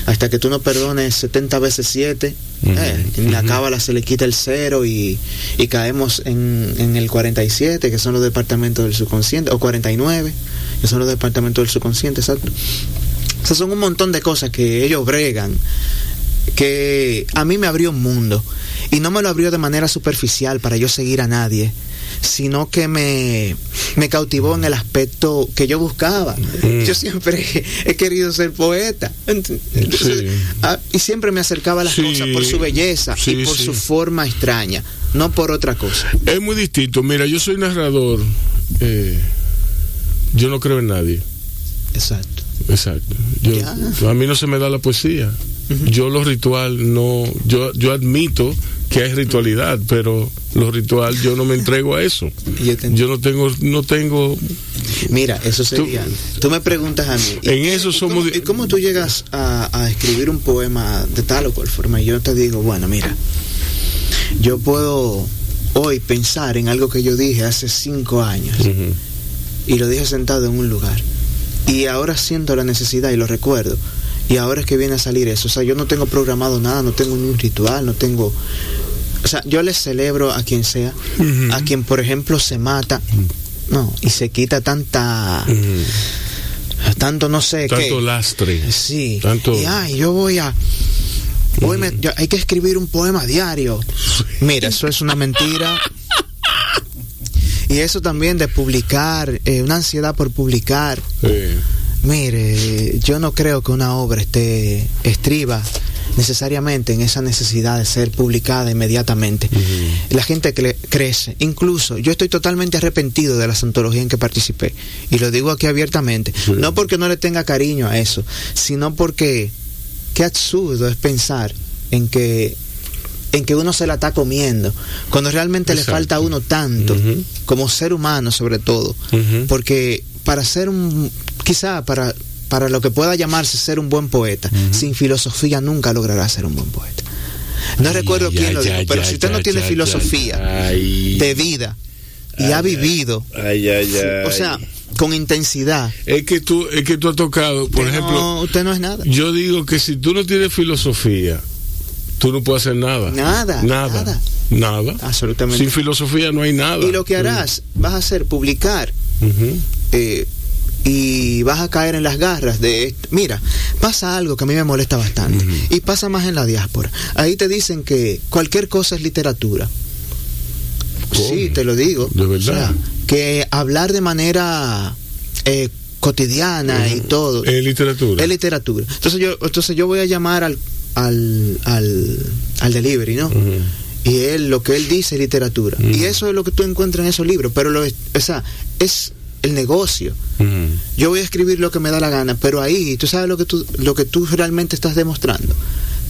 Hasta que tú no perdones 70 veces 7, eh, en la cábala se le quita el cero y, y caemos en, en, el 47, que son los departamentos del subconsciente, o 49, que son los departamentos del subconsciente, exacto. O sea, son un montón de cosas que ellos bregan, que a mí me abrió un mundo. Y no me lo abrió de manera superficial para yo seguir a nadie sino que me, me cautivó en el aspecto que yo buscaba. Mm. Yo siempre he querido ser poeta. Y siempre me acercaba a las cosas por su belleza y por su forma extraña, no por otra cosa. Es muy distinto. Mira, yo soy narrador. Eh, yo no creo en nadie. Exacto. Exacto. a mí no se me da la poesía. Yo lo ritual no, yo, yo admito que hay ritualidad, pero lo ritual yo no me entrego a eso. Yo no tengo, no tengo. Mira, eso sería. Tú, me preguntas a mí. En eso somos. ¿Y cómo tú llegas a, escribir un poema de tal o cual forma? Y yo te digo, bueno, mira, yo puedo hoy pensar en algo que yo dije hace cinco años y lo dije sentado en un lugar y ahora siento la necesidad y lo recuerdo y ahora es que viene a salir eso. O sea, yo no tengo programado nada, no tengo un ritual, no tengo o sea, yo le celebro a quien sea, a quien por ejemplo se mata, no, y se quita tanta tanto no sé tanto lastre. Sí. Tanto y ay, yo voy a Hoy me, hay que escribir un poema diario. Mira, eso es una mentira. Y eso también de publicar, eh, una ansiedad por publicar. Mire, yo no creo que una obra esté estriba necesariamente en esa necesidad de ser publicada inmediatamente. La gente crece. Incluso yo estoy totalmente arrepentido de la antologías en que participé. Y lo digo aquí abiertamente. No porque no le tenga cariño a eso, sino porque qué absurdo es pensar en que en que uno se la está comiendo, cuando realmente le falta a uno tanto, como ser humano sobre todo, porque para ser un, quizá para para lo que pueda llamarse ser un buen poeta, sin filosofía nunca logrará ser un buen poeta. No recuerdo quién lo dijo, pero si usted no tiene filosofía de vida y ha vivido, o sea, con intensidad. Es que tú, es que tú has tocado, por ejemplo, usted no es nada. Yo digo que si tú no tienes filosofía, tú no puedes hacer nada. Nada. Nada. Nada. Absolutamente. Sin filosofía no hay nada. Y lo que harás, vas a hacer publicar y vas a caer en las garras de mira pasa algo que a mí me molesta bastante y pasa más en la diáspora. Ahí te dicen que cualquier cosa es literatura. Sí te lo digo. De verdad. Que hablar de manera eh, cotidiana y todo es literatura. es literatura. Entonces yo entonces yo voy a llamar al al, al, al delivery no y él lo que él dice es literatura. Y eso es lo que tú encuentras en esos libros pero lo o sea es el negocio. Yo voy a escribir lo que me da la gana, pero ahí tú sabes lo que tú, lo que tú realmente estás demostrando,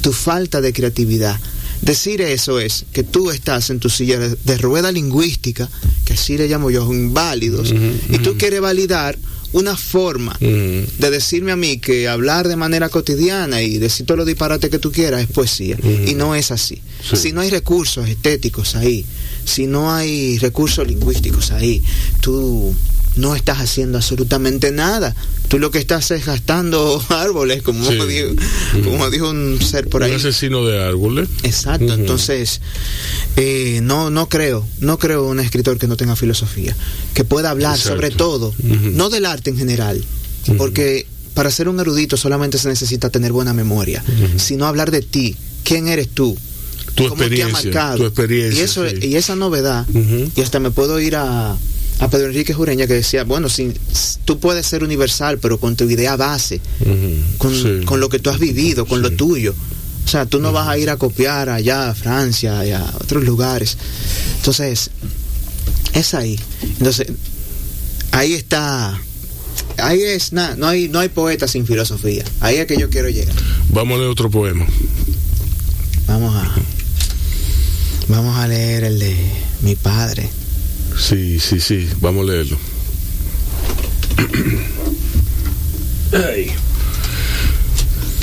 tu falta de creatividad. Decir eso es que tú estás en tu silla de, rueda lingüística, que así le llamo yo, inválidos, y tú quieres validar una forma de decirme a mí que hablar de manera cotidiana y decir todo lo disparate que tú quieras es poesía. Y no es así. Si no hay recursos estéticos ahí, si no hay recursos lingüísticos ahí, tú no estás haciendo absolutamente nada. Tú lo que estás es gastando árboles, como, dijo, como dijo un ser por ahí. Un asesino de árboles. Exacto, entonces eh, no, no creo, no creo un escritor que no tenga filosofía, que pueda hablar sobre todo, no del arte en general, porque para ser un erudito solamente se necesita tener buena memoria, sino hablar de ti, quién eres tú, tu experiencia, tu experiencia, y eso y esa novedad, y hasta me puedo ir a a Pedro Enrique Jureña que decía, bueno, si, tú puedes ser universal, pero con tu idea base, con, lo que tú has vivido, con lo tuyo. O sea, tú no vas a ir a copiar allá a Francia y a otros lugares. Entonces, es ahí. Entonces, ahí está. Ahí es nada, no hay, no hay poeta sin filosofía. Ahí es que yo quiero llegar. Vamos a leer otro poema. Vamos a. Vamos a leer el de mi padre. Sí, sí, sí, vamos a leerlo.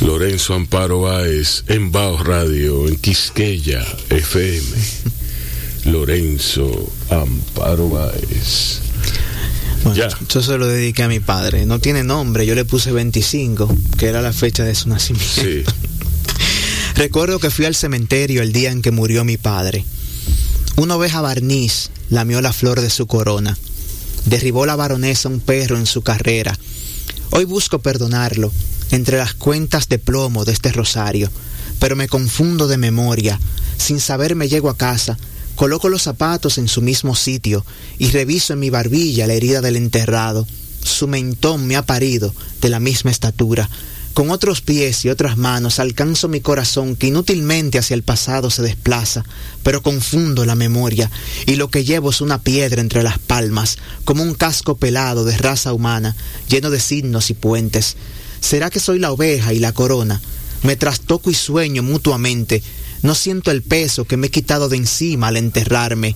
Lorenzo Amparo Báez en Baos Radio, en Quisqueya FM. Lorenzo Amparo Báez. ya. Yo se lo dediqué a mi padre. No tiene nombre, yo le puse 25, que era la fecha de su nacimiento. Sí. Recuerdo que fui al cementerio el día en que murió mi padre. Una oveja barniz lamió la flor de su corona. Derribó la baronesa un perro en su carrera. Hoy busco perdonarlo entre las cuentas de plomo de este rosario, pero me confundo de memoria. Sin saber me llego a casa, coloco los zapatos en su mismo sitio y reviso en mi barbilla la herida del enterrado. Su mentón me ha parido de la misma estatura. Con otros pies y otras manos alcanzo mi corazón que inútilmente hacia el pasado se desplaza, pero confundo la memoria y lo que llevo es una piedra entre las palmas, como un casco pelado de raza humana, lleno de signos y puentes. ¿Será que soy la oveja y la corona? Me trastoco y sueño mutuamente. No siento el peso que me he quitado de encima al enterrarme.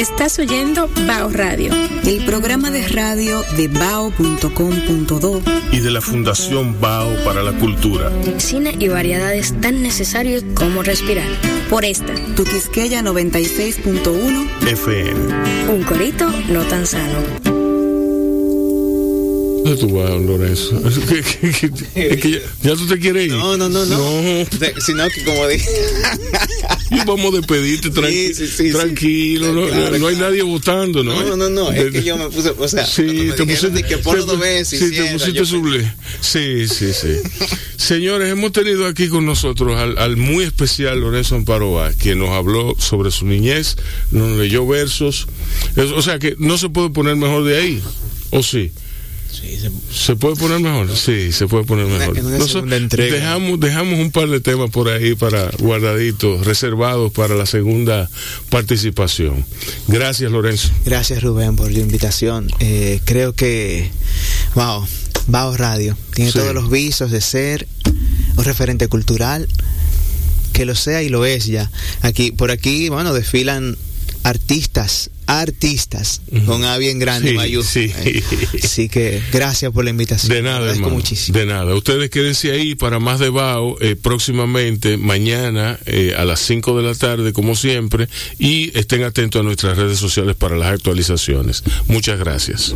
Estás oyendo Bao Radio, el programa de radio de bao.com.do y de la Fundación Bao para la Cultura. Cine y variedades tan necesarios como respirar. Por esta, tu Quisqueya 96.1 FM. Un corito no tan sano. ¿Dónde tú vas, Lorenzo? Es que, ya, tú te quieres ir. No, no, no, no. no. sino que como dije. Y vamos a despedirte tranqui sí, sí, tranquilo. no, claro, no, hay nadie votando, ¿no? No, no, no. Es que yo me puse. O sea, sí, te pusiste. Que por dos veces. Sí, te pusiste suble. Sí, sí, sí. Señores, hemos tenido aquí con nosotros al, al muy especial Lorenzo Amparoa, quien nos habló sobre su niñez, nos leyó versos. O sea que no se puede poner mejor de ahí. ¿O sí? Se... puede poner mejor? Sí, se puede poner mejor. dejamos, dejamos un par de temas por ahí para guardaditos, reservados para la segunda participación. Gracias, Lorenzo. Gracias, Rubén, por la invitación. Eh, creo que, wow, Bao Radio tiene todos los visos de ser un referente cultural, que lo sea y lo es ya. Aquí, por aquí, bueno, desfilan artistas artistas con A bien grande sí, Sí. Así que gracias por la invitación. De nada, hermano, muchísimo. De nada. Ustedes quédense ahí para más de BAO eh, próximamente, mañana eh, a las 5 de la tarde, como siempre, y estén atentos a nuestras redes sociales para las actualizaciones. Muchas gracias.